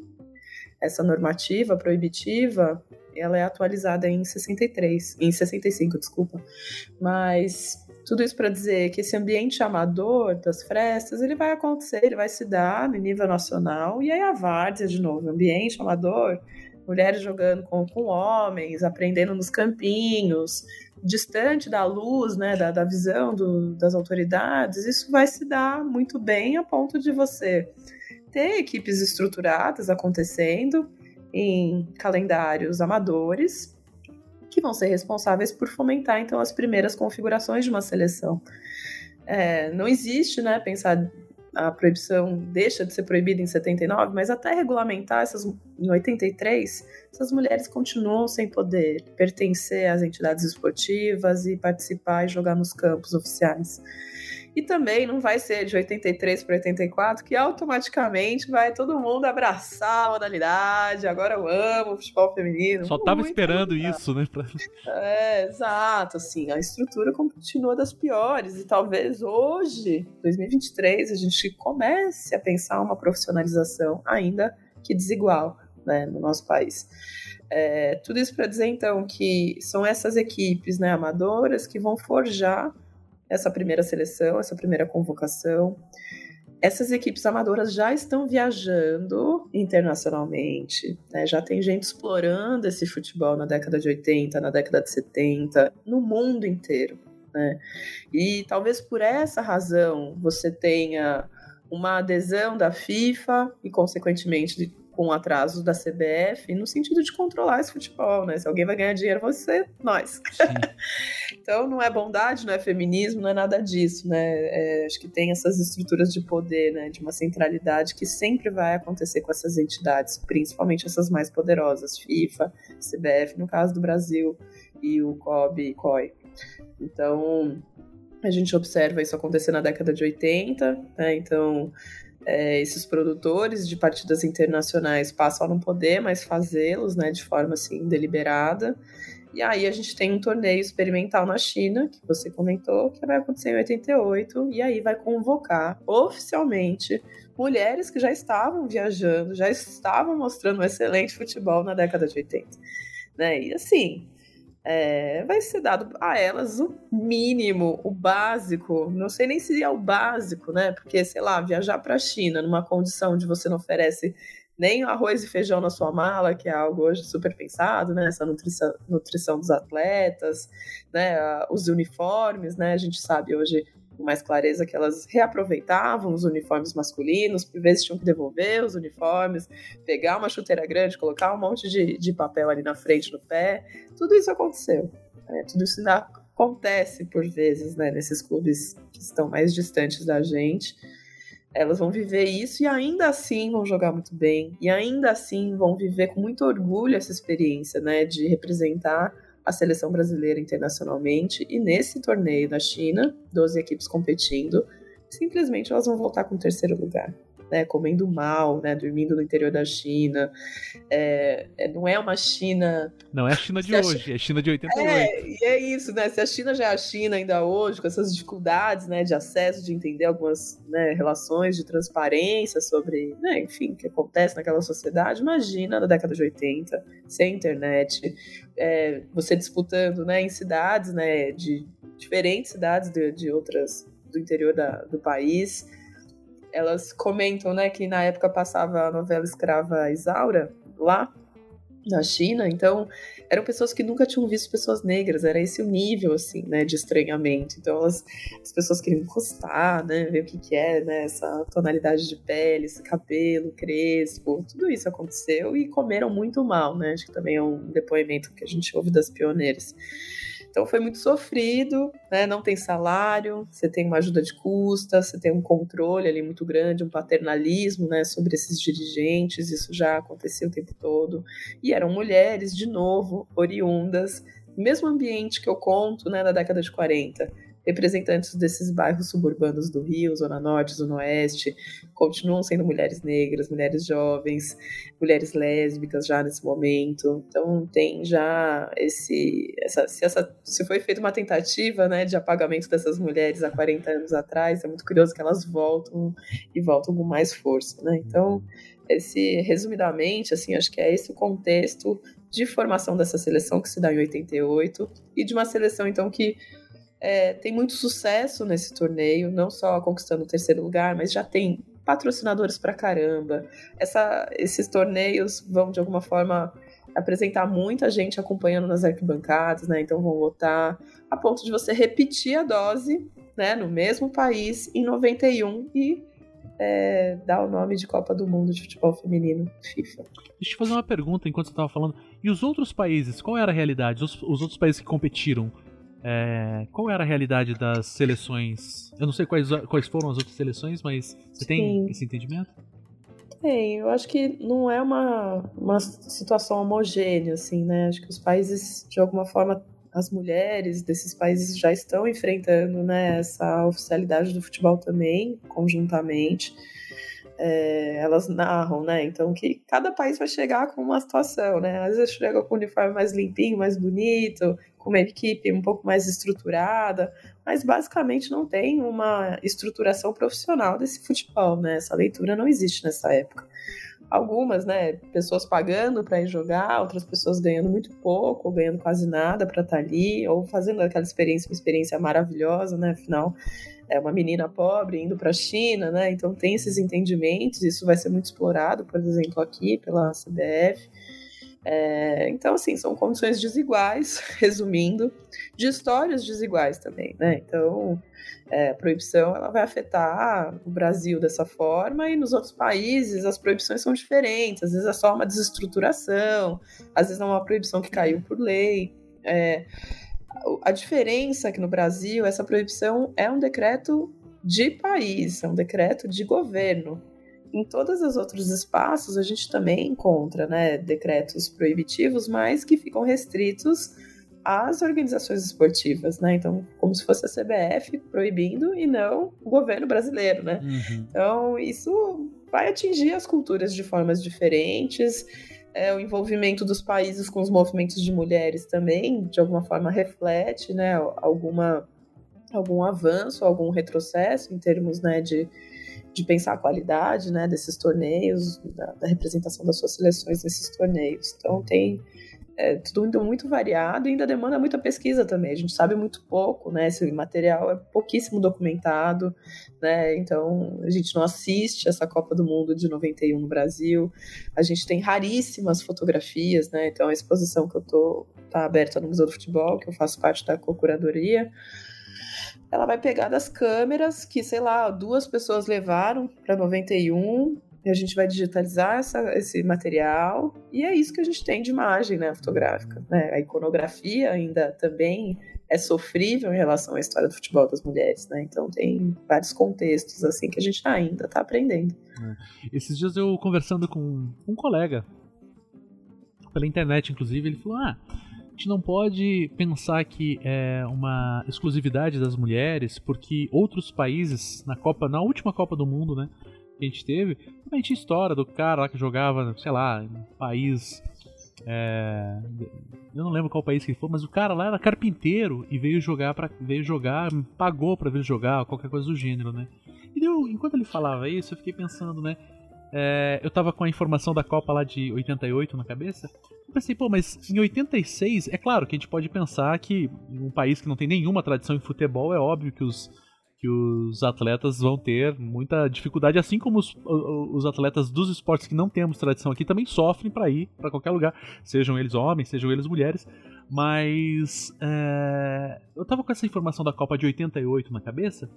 essa normativa proibitiva, ela é atualizada em 63, em 65, desculpa. Mas tudo isso para dizer que esse ambiente amador das frestas, ele vai acontecer, ele vai se dar no nível nacional, e aí a várzea, de novo, ambiente amador, mulheres jogando com, com homens, aprendendo nos campinhos, distante da luz, né, da, da visão do, das autoridades, isso vai se dar muito bem a ponto de você ter equipes estruturadas acontecendo em calendários amadores que vão ser responsáveis por fomentar então as primeiras configurações de uma seleção. É, não existe, né, pensar a proibição deixa de ser proibida em 79, mas até regulamentar essas em 83, essas mulheres continuam sem poder pertencer às entidades esportivas e participar e jogar nos campos oficiais. E também não vai ser de 83 para 84 que automaticamente vai todo mundo abraçar a modalidade. Agora eu amo o futebol feminino. Só tava esperando isso, né? Pra... É, exato. Assim, a estrutura continua das piores. E talvez hoje, 2023, a gente comece a pensar uma profissionalização ainda que desigual né, no nosso país. É, tudo isso para dizer, então, que são essas equipes né, amadoras que vão forjar essa primeira seleção, essa primeira convocação. Essas equipes amadoras já estão viajando internacionalmente, né? já tem gente explorando esse futebol na década de 80, na década de 70, no mundo inteiro. Né? E talvez por essa razão você tenha uma adesão da FIFA e, consequentemente, com atrasos da CBF no sentido de controlar esse futebol, né? Se alguém vai ganhar dinheiro, você, nós. então não é bondade, não é feminismo, não é nada disso, né? É, acho que tem essas estruturas de poder, né? De uma centralidade que sempre vai acontecer com essas entidades, principalmente essas mais poderosas, FIFA, CBF, no caso do Brasil, e o COB e COI. Então, a gente observa isso acontecer na década de 80, né? Então, é, esses produtores de partidas internacionais passam a não poder mais fazê-los, né, de forma assim deliberada. E aí a gente tem um torneio experimental na China, que você comentou, que vai acontecer em 88, e aí vai convocar oficialmente mulheres que já estavam viajando, já estavam mostrando um excelente futebol na década de 80. Né? E assim, é, vai ser dado a elas o mínimo, o básico. Não sei nem se é o básico, né? Porque, sei lá, viajar para a China numa condição onde você não oferece nem arroz e feijão na sua mala, que é algo hoje super pensado, né? Essa nutrição, nutrição dos atletas, né? Os uniformes, né? A gente sabe hoje com mais clareza que elas reaproveitavam os uniformes masculinos, por vezes tinham que devolver os uniformes, pegar uma chuteira grande, colocar um monte de, de papel ali na frente do pé. Tudo isso aconteceu. Né? Tudo isso ainda acontece por vezes, né? Nesses clubes que estão mais distantes da gente. Elas vão viver isso e ainda assim vão jogar muito bem, e ainda assim vão viver com muito orgulho essa experiência, né? De representar a seleção brasileira internacionalmente. E nesse torneio da China, 12 equipes competindo, simplesmente elas vão voltar com o terceiro lugar né, comendo mal, né, dormindo no interior da China. É, é, não é uma China. Não é a China de hoje, é a China de 88. É, e é isso, né? Se a China já é a China ainda hoje, com essas dificuldades né, de acesso, de entender algumas né, relações de transparência sobre, né, enfim, o que acontece naquela sociedade, imagina na década de 80, sem internet, é, você disputando né, em cidades, né, de diferentes cidades de, de outras do interior da, do país elas comentam, né, que na época passava a novela escrava Isaura lá na China, então eram pessoas que nunca tinham visto pessoas negras, era esse o nível, assim, né, de estranhamento. Então elas, as pessoas queriam encostar, né, ver o que que é, né, essa tonalidade de pele, esse cabelo crespo, tudo isso aconteceu e comeram muito mal, né, acho que também é um depoimento que a gente ouve das pioneiras. Então foi muito sofrido, né? Não tem salário, você tem uma ajuda de custa, você tem um controle ali muito grande, um paternalismo, né, sobre esses dirigentes. Isso já acontecia o tempo todo. E eram mulheres, de novo, oriundas, mesmo ambiente que eu conto, né, da década de 40 representantes desses bairros suburbanos do Rio, Zona Norte, Zona Oeste, continuam sendo mulheres negras, mulheres jovens, mulheres lésbicas já nesse momento. Então tem já esse, essa, se, essa, se foi feita uma tentativa, né, de apagamento dessas mulheres há 40 anos atrás, é muito curioso que elas voltam e voltam com mais força, né? Então esse resumidamente, assim, acho que é esse o contexto de formação dessa seleção que se dá em 88 e de uma seleção então que é, tem muito sucesso nesse torneio, não só conquistando o terceiro lugar, mas já tem patrocinadores pra caramba. Essa, esses torneios vão, de alguma forma, apresentar muita gente acompanhando nas arquibancadas, né? Então vão lotar a ponto de você repetir a dose, né, no mesmo país em 91 e é, dar o nome de Copa do Mundo de Futebol Feminino, FIFA. Deixa eu fazer uma pergunta enquanto você estava falando. E os outros países, qual era a realidade? Os, os outros países que competiram, é, qual era a realidade das seleções? Eu não sei quais, quais foram as outras seleções, mas você tem Sim. esse entendimento? Tem, eu acho que não é uma, uma situação homogênea, assim, né? Acho que os países, de alguma forma, as mulheres desses países já estão enfrentando né, essa oficialidade do futebol também, conjuntamente. É, elas narram, né? Então que cada país vai chegar com uma situação, né? Às vezes chega com um uniforme mais limpinho, mais bonito, com uma equipe um pouco mais estruturada, mas basicamente não tem uma estruturação profissional desse futebol, né? Essa leitura não existe nessa época. Algumas, né, pessoas pagando para ir jogar, outras pessoas ganhando muito pouco, ou ganhando quase nada para estar tá ali, ou fazendo aquela experiência, uma experiência maravilhosa, né? Afinal, é uma menina pobre indo para a China, né? Então tem esses entendimentos, isso vai ser muito explorado, por exemplo, aqui pela CBF. É, então, assim, são condições desiguais, resumindo, de histórias desiguais também, né? Então, é, a proibição ela vai afetar o Brasil dessa forma e nos outros países as proibições são diferentes. Às vezes é só uma desestruturação, às vezes é uma proibição que caiu por lei. É, a diferença é que no Brasil essa proibição é um decreto de país, é um decreto de governo em todos os outros espaços a gente também encontra né, decretos proibitivos, mas que ficam restritos às organizações esportivas, né? Então, como se fosse a CBF proibindo e não o governo brasileiro, né? Uhum. Então, isso vai atingir as culturas de formas diferentes. É, o envolvimento dos países com os movimentos de mulheres também, de alguma forma, reflete, né? Alguma, algum avanço, algum retrocesso em termos né, de de pensar a qualidade né, desses torneios, da, da representação das suas seleções nesses torneios. Então tem é tudo muito variado e ainda demanda muita pesquisa também. A gente sabe muito pouco, né? Esse material é pouquíssimo documentado, né? Então a gente não assiste essa Copa do Mundo de 91 no Brasil. A gente tem raríssimas fotografias, né? Então a exposição que eu tô tá aberta no Museu do Futebol, que eu faço parte da co-curadoria ela vai pegar das câmeras que, sei lá, duas pessoas levaram para 91 e a gente vai digitalizar essa, esse material e é isso que a gente tem de imagem né, fotográfica. Né? A iconografia ainda também é sofrível em relação à história do futebol das mulheres, né? Então tem vários contextos assim que a gente ainda está aprendendo. É. Esses dias eu conversando com um colega pela internet, inclusive, ele falou: ah a gente não pode pensar que é uma exclusividade das mulheres, porque outros países na Copa, na última Copa do Mundo, né, que a gente teve, a gente história do cara lá que jogava, sei lá, em um país é, eu não lembro qual país que ele foi, mas o cara lá era carpinteiro e veio jogar para veio jogar, pagou para ver jogar, qualquer coisa do gênero, né? E eu, enquanto ele falava isso, eu fiquei pensando, né? É, eu tava com a informação da Copa lá de 88 na cabeça. Eu pensei, pô, mas em 86, é claro que a gente pode pensar que um país que não tem nenhuma tradição em futebol, é óbvio que os, que os atletas vão ter muita dificuldade, assim como os, os atletas dos esportes que não temos tradição aqui também sofrem para ir para qualquer lugar, sejam eles homens, sejam eles mulheres. Mas é, eu tava com essa informação da Copa de 88 na cabeça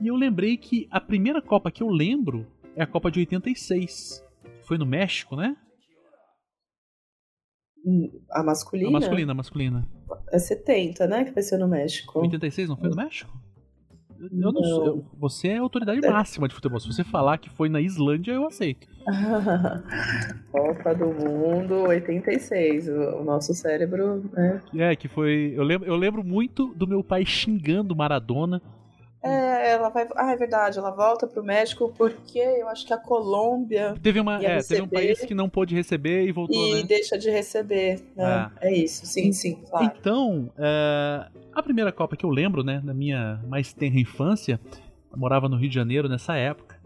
e eu lembrei que a primeira Copa que eu lembro é a Copa de 86. Foi no México, né? A masculina? A masculina, a masculina. É 70, né? Que vai ser no México. 86 não foi no México? Eu não. Eu, você é a autoridade é. máxima de futebol. Se você falar que foi na Islândia, eu aceito. Copa do Mundo 86. O, o nosso cérebro. Né? É, que foi. Eu lembro, eu lembro muito do meu pai xingando Maradona é, ela vai. Ah, é verdade, ela volta pro México porque eu acho que a Colômbia. Teve, uma, é, teve um país que não pôde receber e voltou. E né? deixa de receber. Né? É. é isso, sim, sim, claro. Então, é, a primeira Copa que eu lembro, né, na minha mais tenra infância, eu morava no Rio de Janeiro nessa época.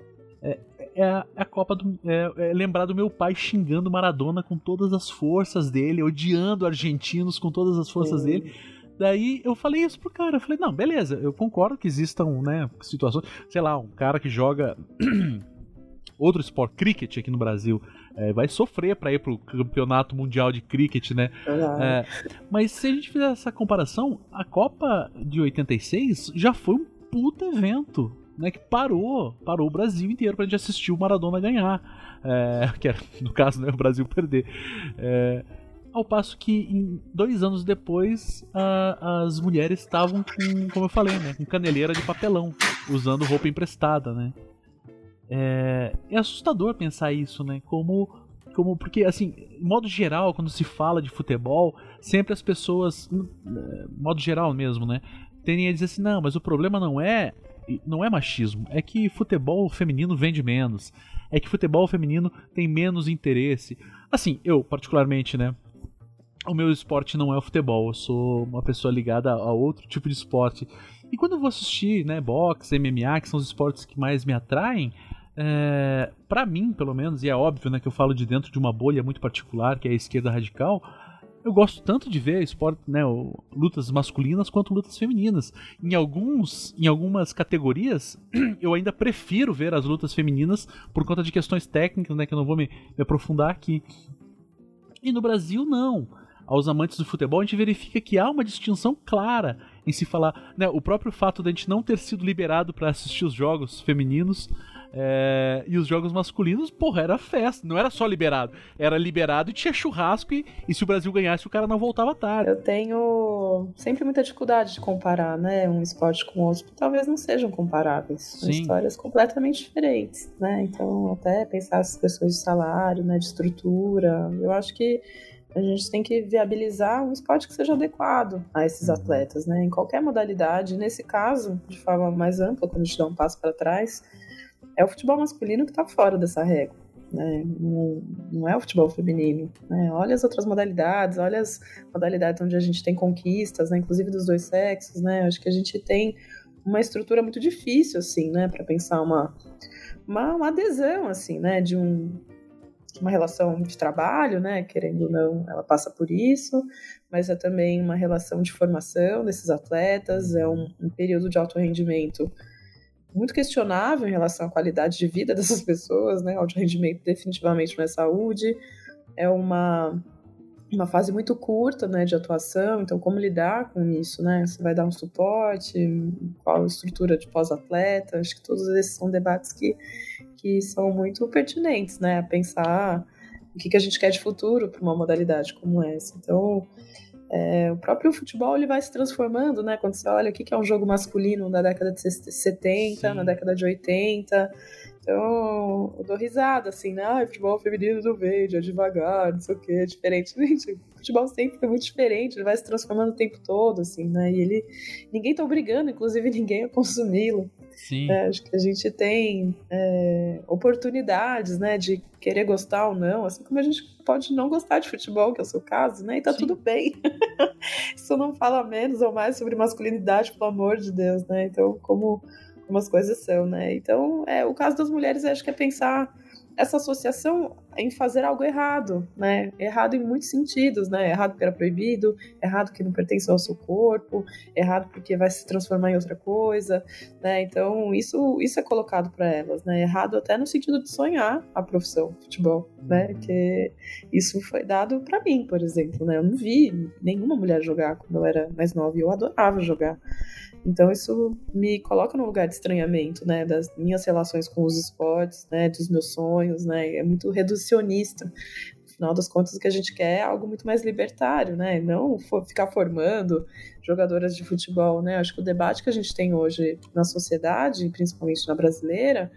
É, é a, é a, Copa do. É, é, lembrar do meu pai xingando Maradona com todas as forças dele, odiando argentinos com todas as forças Sim. dele. Daí eu falei isso pro cara. Eu falei, não, beleza, eu concordo que existam, né, situações. Sei lá, um cara que joga outro esporte, cricket aqui no Brasil, é, vai sofrer para ir pro campeonato mundial de cricket, né? É, mas se a gente fizer essa comparação, a Copa de 86 já foi um puta evento. Né, que parou, parou o Brasil inteiro pra gente assistir o Maradona ganhar. É, que era, no caso, né, o Brasil perder. É, ao passo que dois anos depois a, as mulheres estavam com, como eu falei, né, com caneleira de papelão, usando roupa emprestada, né? É, é assustador pensar isso, né? Como, como porque assim, modo geral, quando se fala de futebol, sempre as pessoas, modo geral mesmo, né, tendem a dizer assim, não, mas o problema não é não é machismo, é que futebol feminino vende menos, é que futebol feminino tem menos interesse. Assim, eu particularmente, né, o meu esporte não é o futebol, eu sou uma pessoa ligada a outro tipo de esporte. E quando eu vou assistir, né, boxe, MMA, que são os esportes que mais me atraem, é, para mim, pelo menos, e é óbvio, né, que eu falo de dentro de uma bolha muito particular, que é a esquerda radical, eu gosto tanto de ver esporte, né, lutas masculinas quanto lutas femininas. Em alguns, em algumas categorias, eu ainda prefiro ver as lutas femininas por conta de questões técnicas, né, que eu não vou me, me aprofundar aqui. E no Brasil não aos amantes do futebol, a gente verifica que há uma distinção clara em se falar. Né, o próprio fato de a gente não ter sido liberado para assistir os jogos femininos é, e os jogos masculinos, porra, era festa, não era só liberado. Era liberado e tinha churrasco, e, e se o Brasil ganhasse, o cara não voltava tarde. Eu tenho sempre muita dificuldade de comparar, né, um esporte com outro, porque talvez não sejam comparáveis. São histórias completamente diferentes, né? Então, até pensar as pessoas de salário, né, de estrutura, eu acho que a gente tem que viabilizar um esporte que seja adequado a esses uhum. atletas, né? Em qualquer modalidade. Nesse caso, de forma mais ampla, quando a gente dá um passo para trás, é o futebol masculino que está fora dessa regra. Né? Não, não, é o futebol feminino. Né? Olha as outras modalidades, olha as modalidades onde a gente tem conquistas, né? inclusive dos dois sexos. Né? Acho que a gente tem uma estrutura muito difícil, assim, né, para pensar uma, uma, uma, adesão, assim, né, de um, uma relação de trabalho, né, querendo ou não, ela passa por isso, mas é também uma relação de formação desses atletas, é um, um período de alto rendimento muito questionável em relação à qualidade de vida dessas pessoas, né, alto rendimento definitivamente não é saúde, é uma uma fase muito curta, né, de atuação, então como lidar com isso, né? Você vai dar um suporte, qual estrutura de pós-atleta? Acho que todos esses são debates que, que são muito pertinentes, né? Pensar o que, que a gente quer de futuro para uma modalidade como essa. Então, é, o próprio futebol ele vai se transformando, né? Quando você olha o que, que é um jogo masculino na década de 70, Sim. na década de 80, então, eu dou risada, assim, né? Ah, futebol feminino do verde, é devagar, não sei o que, é diferente. Gente, o futebol sempre foi muito diferente, ele vai se transformando o tempo todo, assim, né? E ele. Ninguém tá obrigando, inclusive, ninguém a consumi-lo. Sim. É, acho que a gente tem é, oportunidades, né, de querer gostar ou não, assim como a gente pode não gostar de futebol, que é o seu caso, né? E tá Sim. tudo bem. Isso não fala menos ou mais sobre masculinidade, pelo amor de Deus, né? Então, como como as coisas são, né? Então, é, o caso das mulheres, acho que é pensar essa associação em fazer algo errado, né? Errado em muitos sentidos, né? Errado porque era proibido, errado que não pertence ao seu corpo, errado porque vai se transformar em outra coisa, né? Então, isso, isso é colocado para elas, né? Errado até no sentido de sonhar a profissão futebol, né? Uhum. Que isso foi dado para mim, por exemplo, né? Eu não vi nenhuma mulher jogar quando eu era mais nova e eu adorava jogar. Então isso me coloca num lugar de estranhamento, né, das minhas relações com os esportes, né, dos meus sonhos, né, é muito reducionista. No final das contas, o que a gente quer é algo muito mais libertário, né, não for, ficar formando jogadoras de futebol, né. Acho que o debate que a gente tem hoje na sociedade, principalmente na brasileira,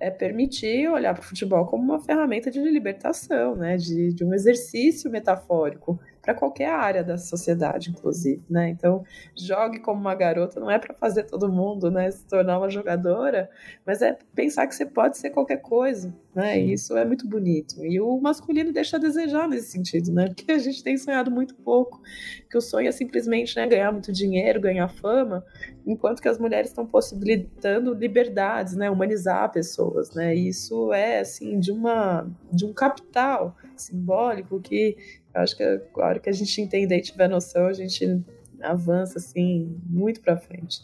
é permitir olhar para o futebol como uma ferramenta de libertação, né, de, de um exercício metafórico para qualquer área da sociedade, inclusive, né? Então, jogue como uma garota não é para fazer todo mundo, né, se tornar uma jogadora, mas é pensar que você pode ser qualquer coisa, né? E isso é muito bonito. E o masculino deixa a desejar nesse sentido, né? Porque a gente tem sonhado muito pouco, que o sonho é simplesmente, né, ganhar muito dinheiro, ganhar fama, enquanto que as mulheres estão possibilitando liberdades, né, humanizar pessoas, né? E isso é assim de uma de um capital simbólico que eu acho que a hora que a gente entender e tiver noção, a gente avança assim muito para frente.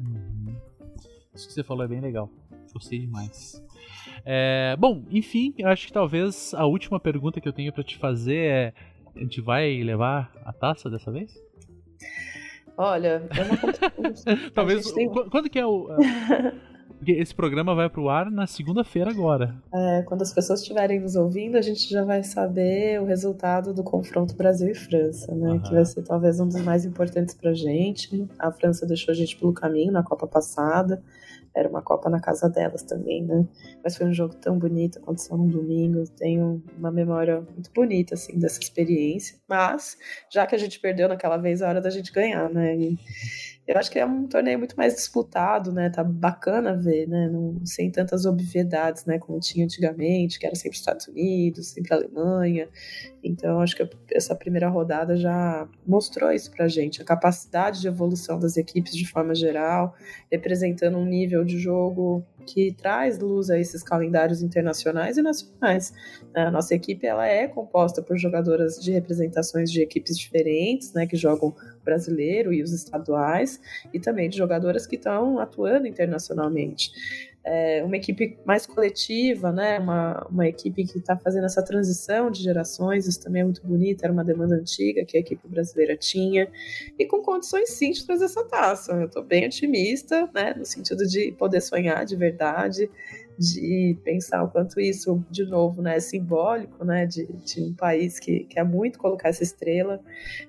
Uhum. Isso que você falou é bem legal. Gostei demais. É, bom, enfim, eu acho que talvez a última pergunta que eu tenho para te fazer é: a gente vai levar a taça dessa vez? Olha, é uma Talvez. Tem... Quando que é o. Porque esse programa vai pro ar na segunda-feira agora. É, quando as pessoas estiverem nos ouvindo, a gente já vai saber o resultado do confronto Brasil e França, né? Uhum. Que vai ser talvez um dos mais importantes pra gente. A França deixou a gente pelo caminho na Copa passada era uma Copa na casa delas também, né? Mas foi um jogo tão bonito, aconteceu num domingo, tenho uma memória muito bonita, assim, dessa experiência. Mas, já que a gente perdeu naquela vez, é hora da gente ganhar, né? E eu acho que é um torneio muito mais disputado, né? Tá bacana ver, né? Não, sem tantas obviedades, né? Como tinha antigamente, que era sempre Estados Unidos, sempre Alemanha. Então, acho que essa primeira rodada já mostrou isso pra gente, a capacidade de evolução das equipes de forma geral, representando um nível de jogo que traz luz a esses calendários internacionais e nacionais. A nossa equipe ela é composta por jogadoras de representações de equipes diferentes, né, que jogam brasileiro e os estaduais, e também de jogadoras que estão atuando internacionalmente é, uma equipe mais coletiva, né? Uma, uma equipe que está fazendo essa transição de gerações, isso também é muito bonito, era uma demanda antiga que a equipe brasileira tinha, e com condições sim de trazer essa taça. Eu estou bem otimista, né? No sentido de poder sonhar de verdade, de pensar o quanto isso, de novo, né, é simbólico, né, de, de um país que quer muito colocar essa estrela.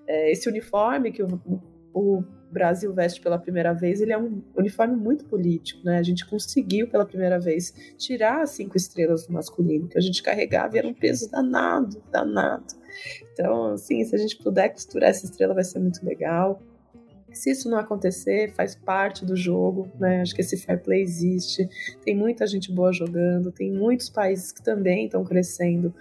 É, esse uniforme que o, o Brasil veste pela primeira vez, ele é um uniforme muito político, né? A gente conseguiu pela primeira vez tirar as cinco estrelas do masculino, que a gente carregava e era um peso danado, danado. Então, assim, se a gente puder costurar essa estrela vai ser muito legal. Se isso não acontecer, faz parte do jogo, né? Acho que esse fair play existe. Tem muita gente boa jogando, tem muitos países que também estão crescendo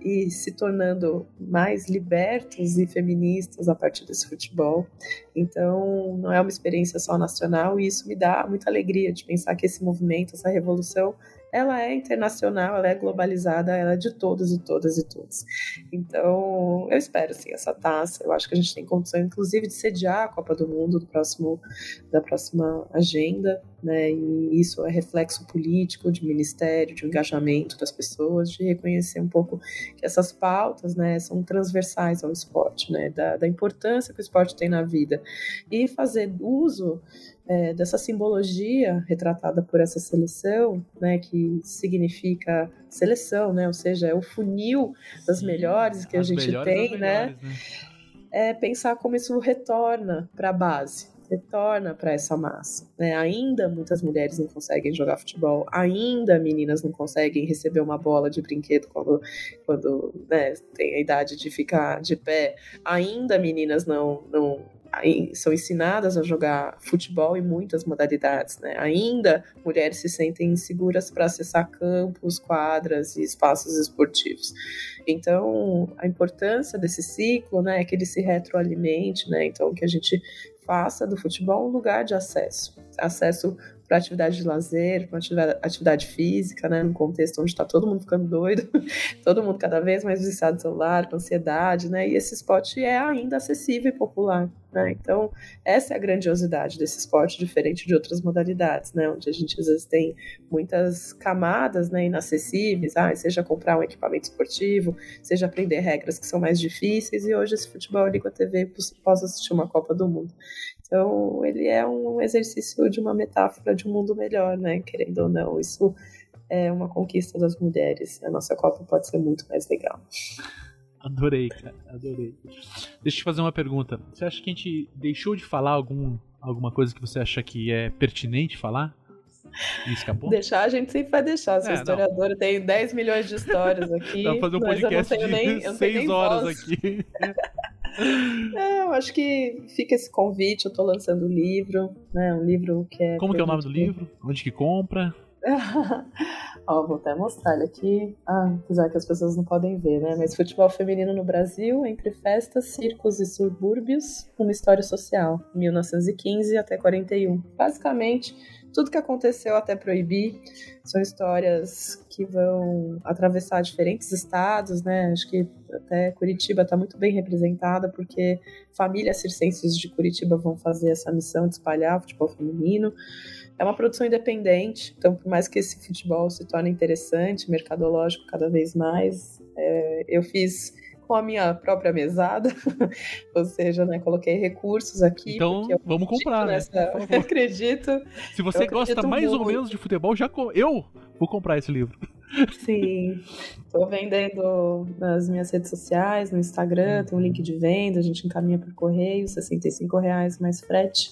e se tornando mais libertos e feministas a partir desse futebol. Então, não é uma experiência só nacional e isso me dá muita alegria de pensar que esse movimento, essa revolução, ela é internacional, ela é globalizada, ela é de todos e todas e todos. Então, eu espero sim essa taça. Eu acho que a gente tem condição, inclusive, de sediar a Copa do Mundo do próximo, da próxima agenda, né? E isso é reflexo político, de ministério, de engajamento das pessoas, de reconhecer um pouco que essas pautas, né, são transversais ao esporte, né? Da, da importância que o esporte tem na vida e fazer uso é, dessa simbologia retratada por essa seleção, né, que significa seleção, né, ou seja, é o funil das melhores que a gente tem, né, melhores, né, é pensar como isso retorna para a base, retorna para essa massa. Né? Ainda muitas mulheres não conseguem jogar futebol, ainda meninas não conseguem receber uma bola de brinquedo quando, quando né, tem a idade de ficar de pé, ainda meninas não, não são ensinadas a jogar futebol em muitas modalidades, né? Ainda mulheres se sentem inseguras para acessar campos, quadras e espaços esportivos. Então, a importância desse ciclo, né, é que ele se retroalimente, né? Então, que a gente faça do futebol um lugar de acesso, acesso para atividade de lazer, para atividade, física, né, num contexto onde está todo mundo ficando doido, todo mundo cada vez mais viciado no celular, com ansiedade, né, e esse esporte é ainda acessível e popular, né, então essa é a grandiosidade desse esporte, diferente de outras modalidades, né, onde a gente às vezes tem muitas camadas, né, inacessíveis, ah, seja comprar um equipamento esportivo, seja aprender regras que são mais difíceis, e hoje esse futebol ali com a TV possa assistir uma Copa do Mundo. Então, ele é um exercício de uma metáfora de um mundo melhor, né? Querendo ou não, isso é uma conquista das mulheres. A nossa Copa pode ser muito mais legal. Adorei, cara, adorei. Deixa eu te fazer uma pergunta. Você acha que a gente deixou de falar algum, alguma coisa que você acha que é pertinente falar? E escapou? Deixar a gente sempre vai deixar. Sou é, historiadora, tenho 10 milhões de histórias aqui. Dá pra fazer um podcast de nem, 6 horas voz. aqui. É, eu acho que fica esse convite, eu tô lançando um livro, né? Um livro que é. Como que é o nome do livro? Onde que compra? Ó, vou até mostrar ele aqui. Ah, apesar que as pessoas não podem ver, né? Mas futebol feminino no Brasil, entre festas, circos e subúrbios, uma história social, 1915 até 41. Basicamente, tudo que aconteceu até proibir são histórias que vão atravessar diferentes estados, né? Acho que até Curitiba está muito bem representada, porque famílias circenses de Curitiba vão fazer essa missão de espalhar futebol feminino. É uma produção independente, então, por mais que esse futebol se torne interessante, mercadológico cada vez mais, é, eu fiz com a minha própria mesada, ou seja, né, coloquei recursos aqui. Então, vamos comprar, né? nessa... acredito. Se você gosta mais muito. ou menos de futebol, já co... eu vou comprar esse livro. Sim, estou vendendo nas minhas redes sociais, no Instagram, tem um link de venda, a gente encaminha por correio, 65 reais mais frete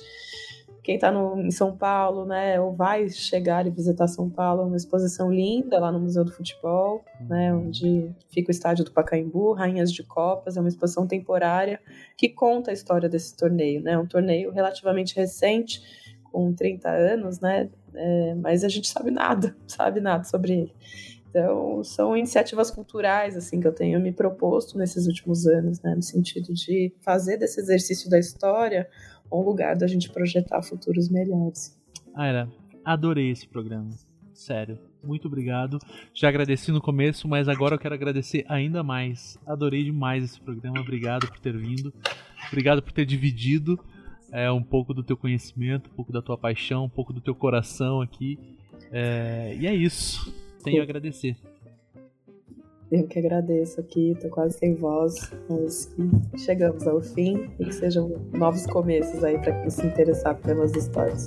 quem está em São Paulo, né, ou vai chegar e visitar São Paulo, é uma exposição linda lá no Museu do Futebol, né, onde fica o estádio do Pacaembu, Rainhas de Copas, é uma exposição temporária que conta a história desse torneio, né, um torneio relativamente recente, com 30 anos, né, é, mas a gente sabe nada, sabe nada sobre ele. Então, são iniciativas culturais assim que eu tenho me proposto nesses últimos anos, né, no sentido de fazer desse exercício da história um lugar da gente projetar futuros melhores. Aira, adorei esse programa. Sério, muito obrigado. Já agradeci no começo, mas agora eu quero agradecer ainda mais. Adorei demais esse programa. Obrigado por ter vindo. Obrigado por ter dividido é, um pouco do teu conhecimento, um pouco da tua paixão, um pouco do teu coração aqui. É, e é isso. Tenho a agradecer. Eu que agradeço aqui, tô quase sem voz, mas chegamos ao fim e que sejam novos começos aí para quem se interessar pelas histórias.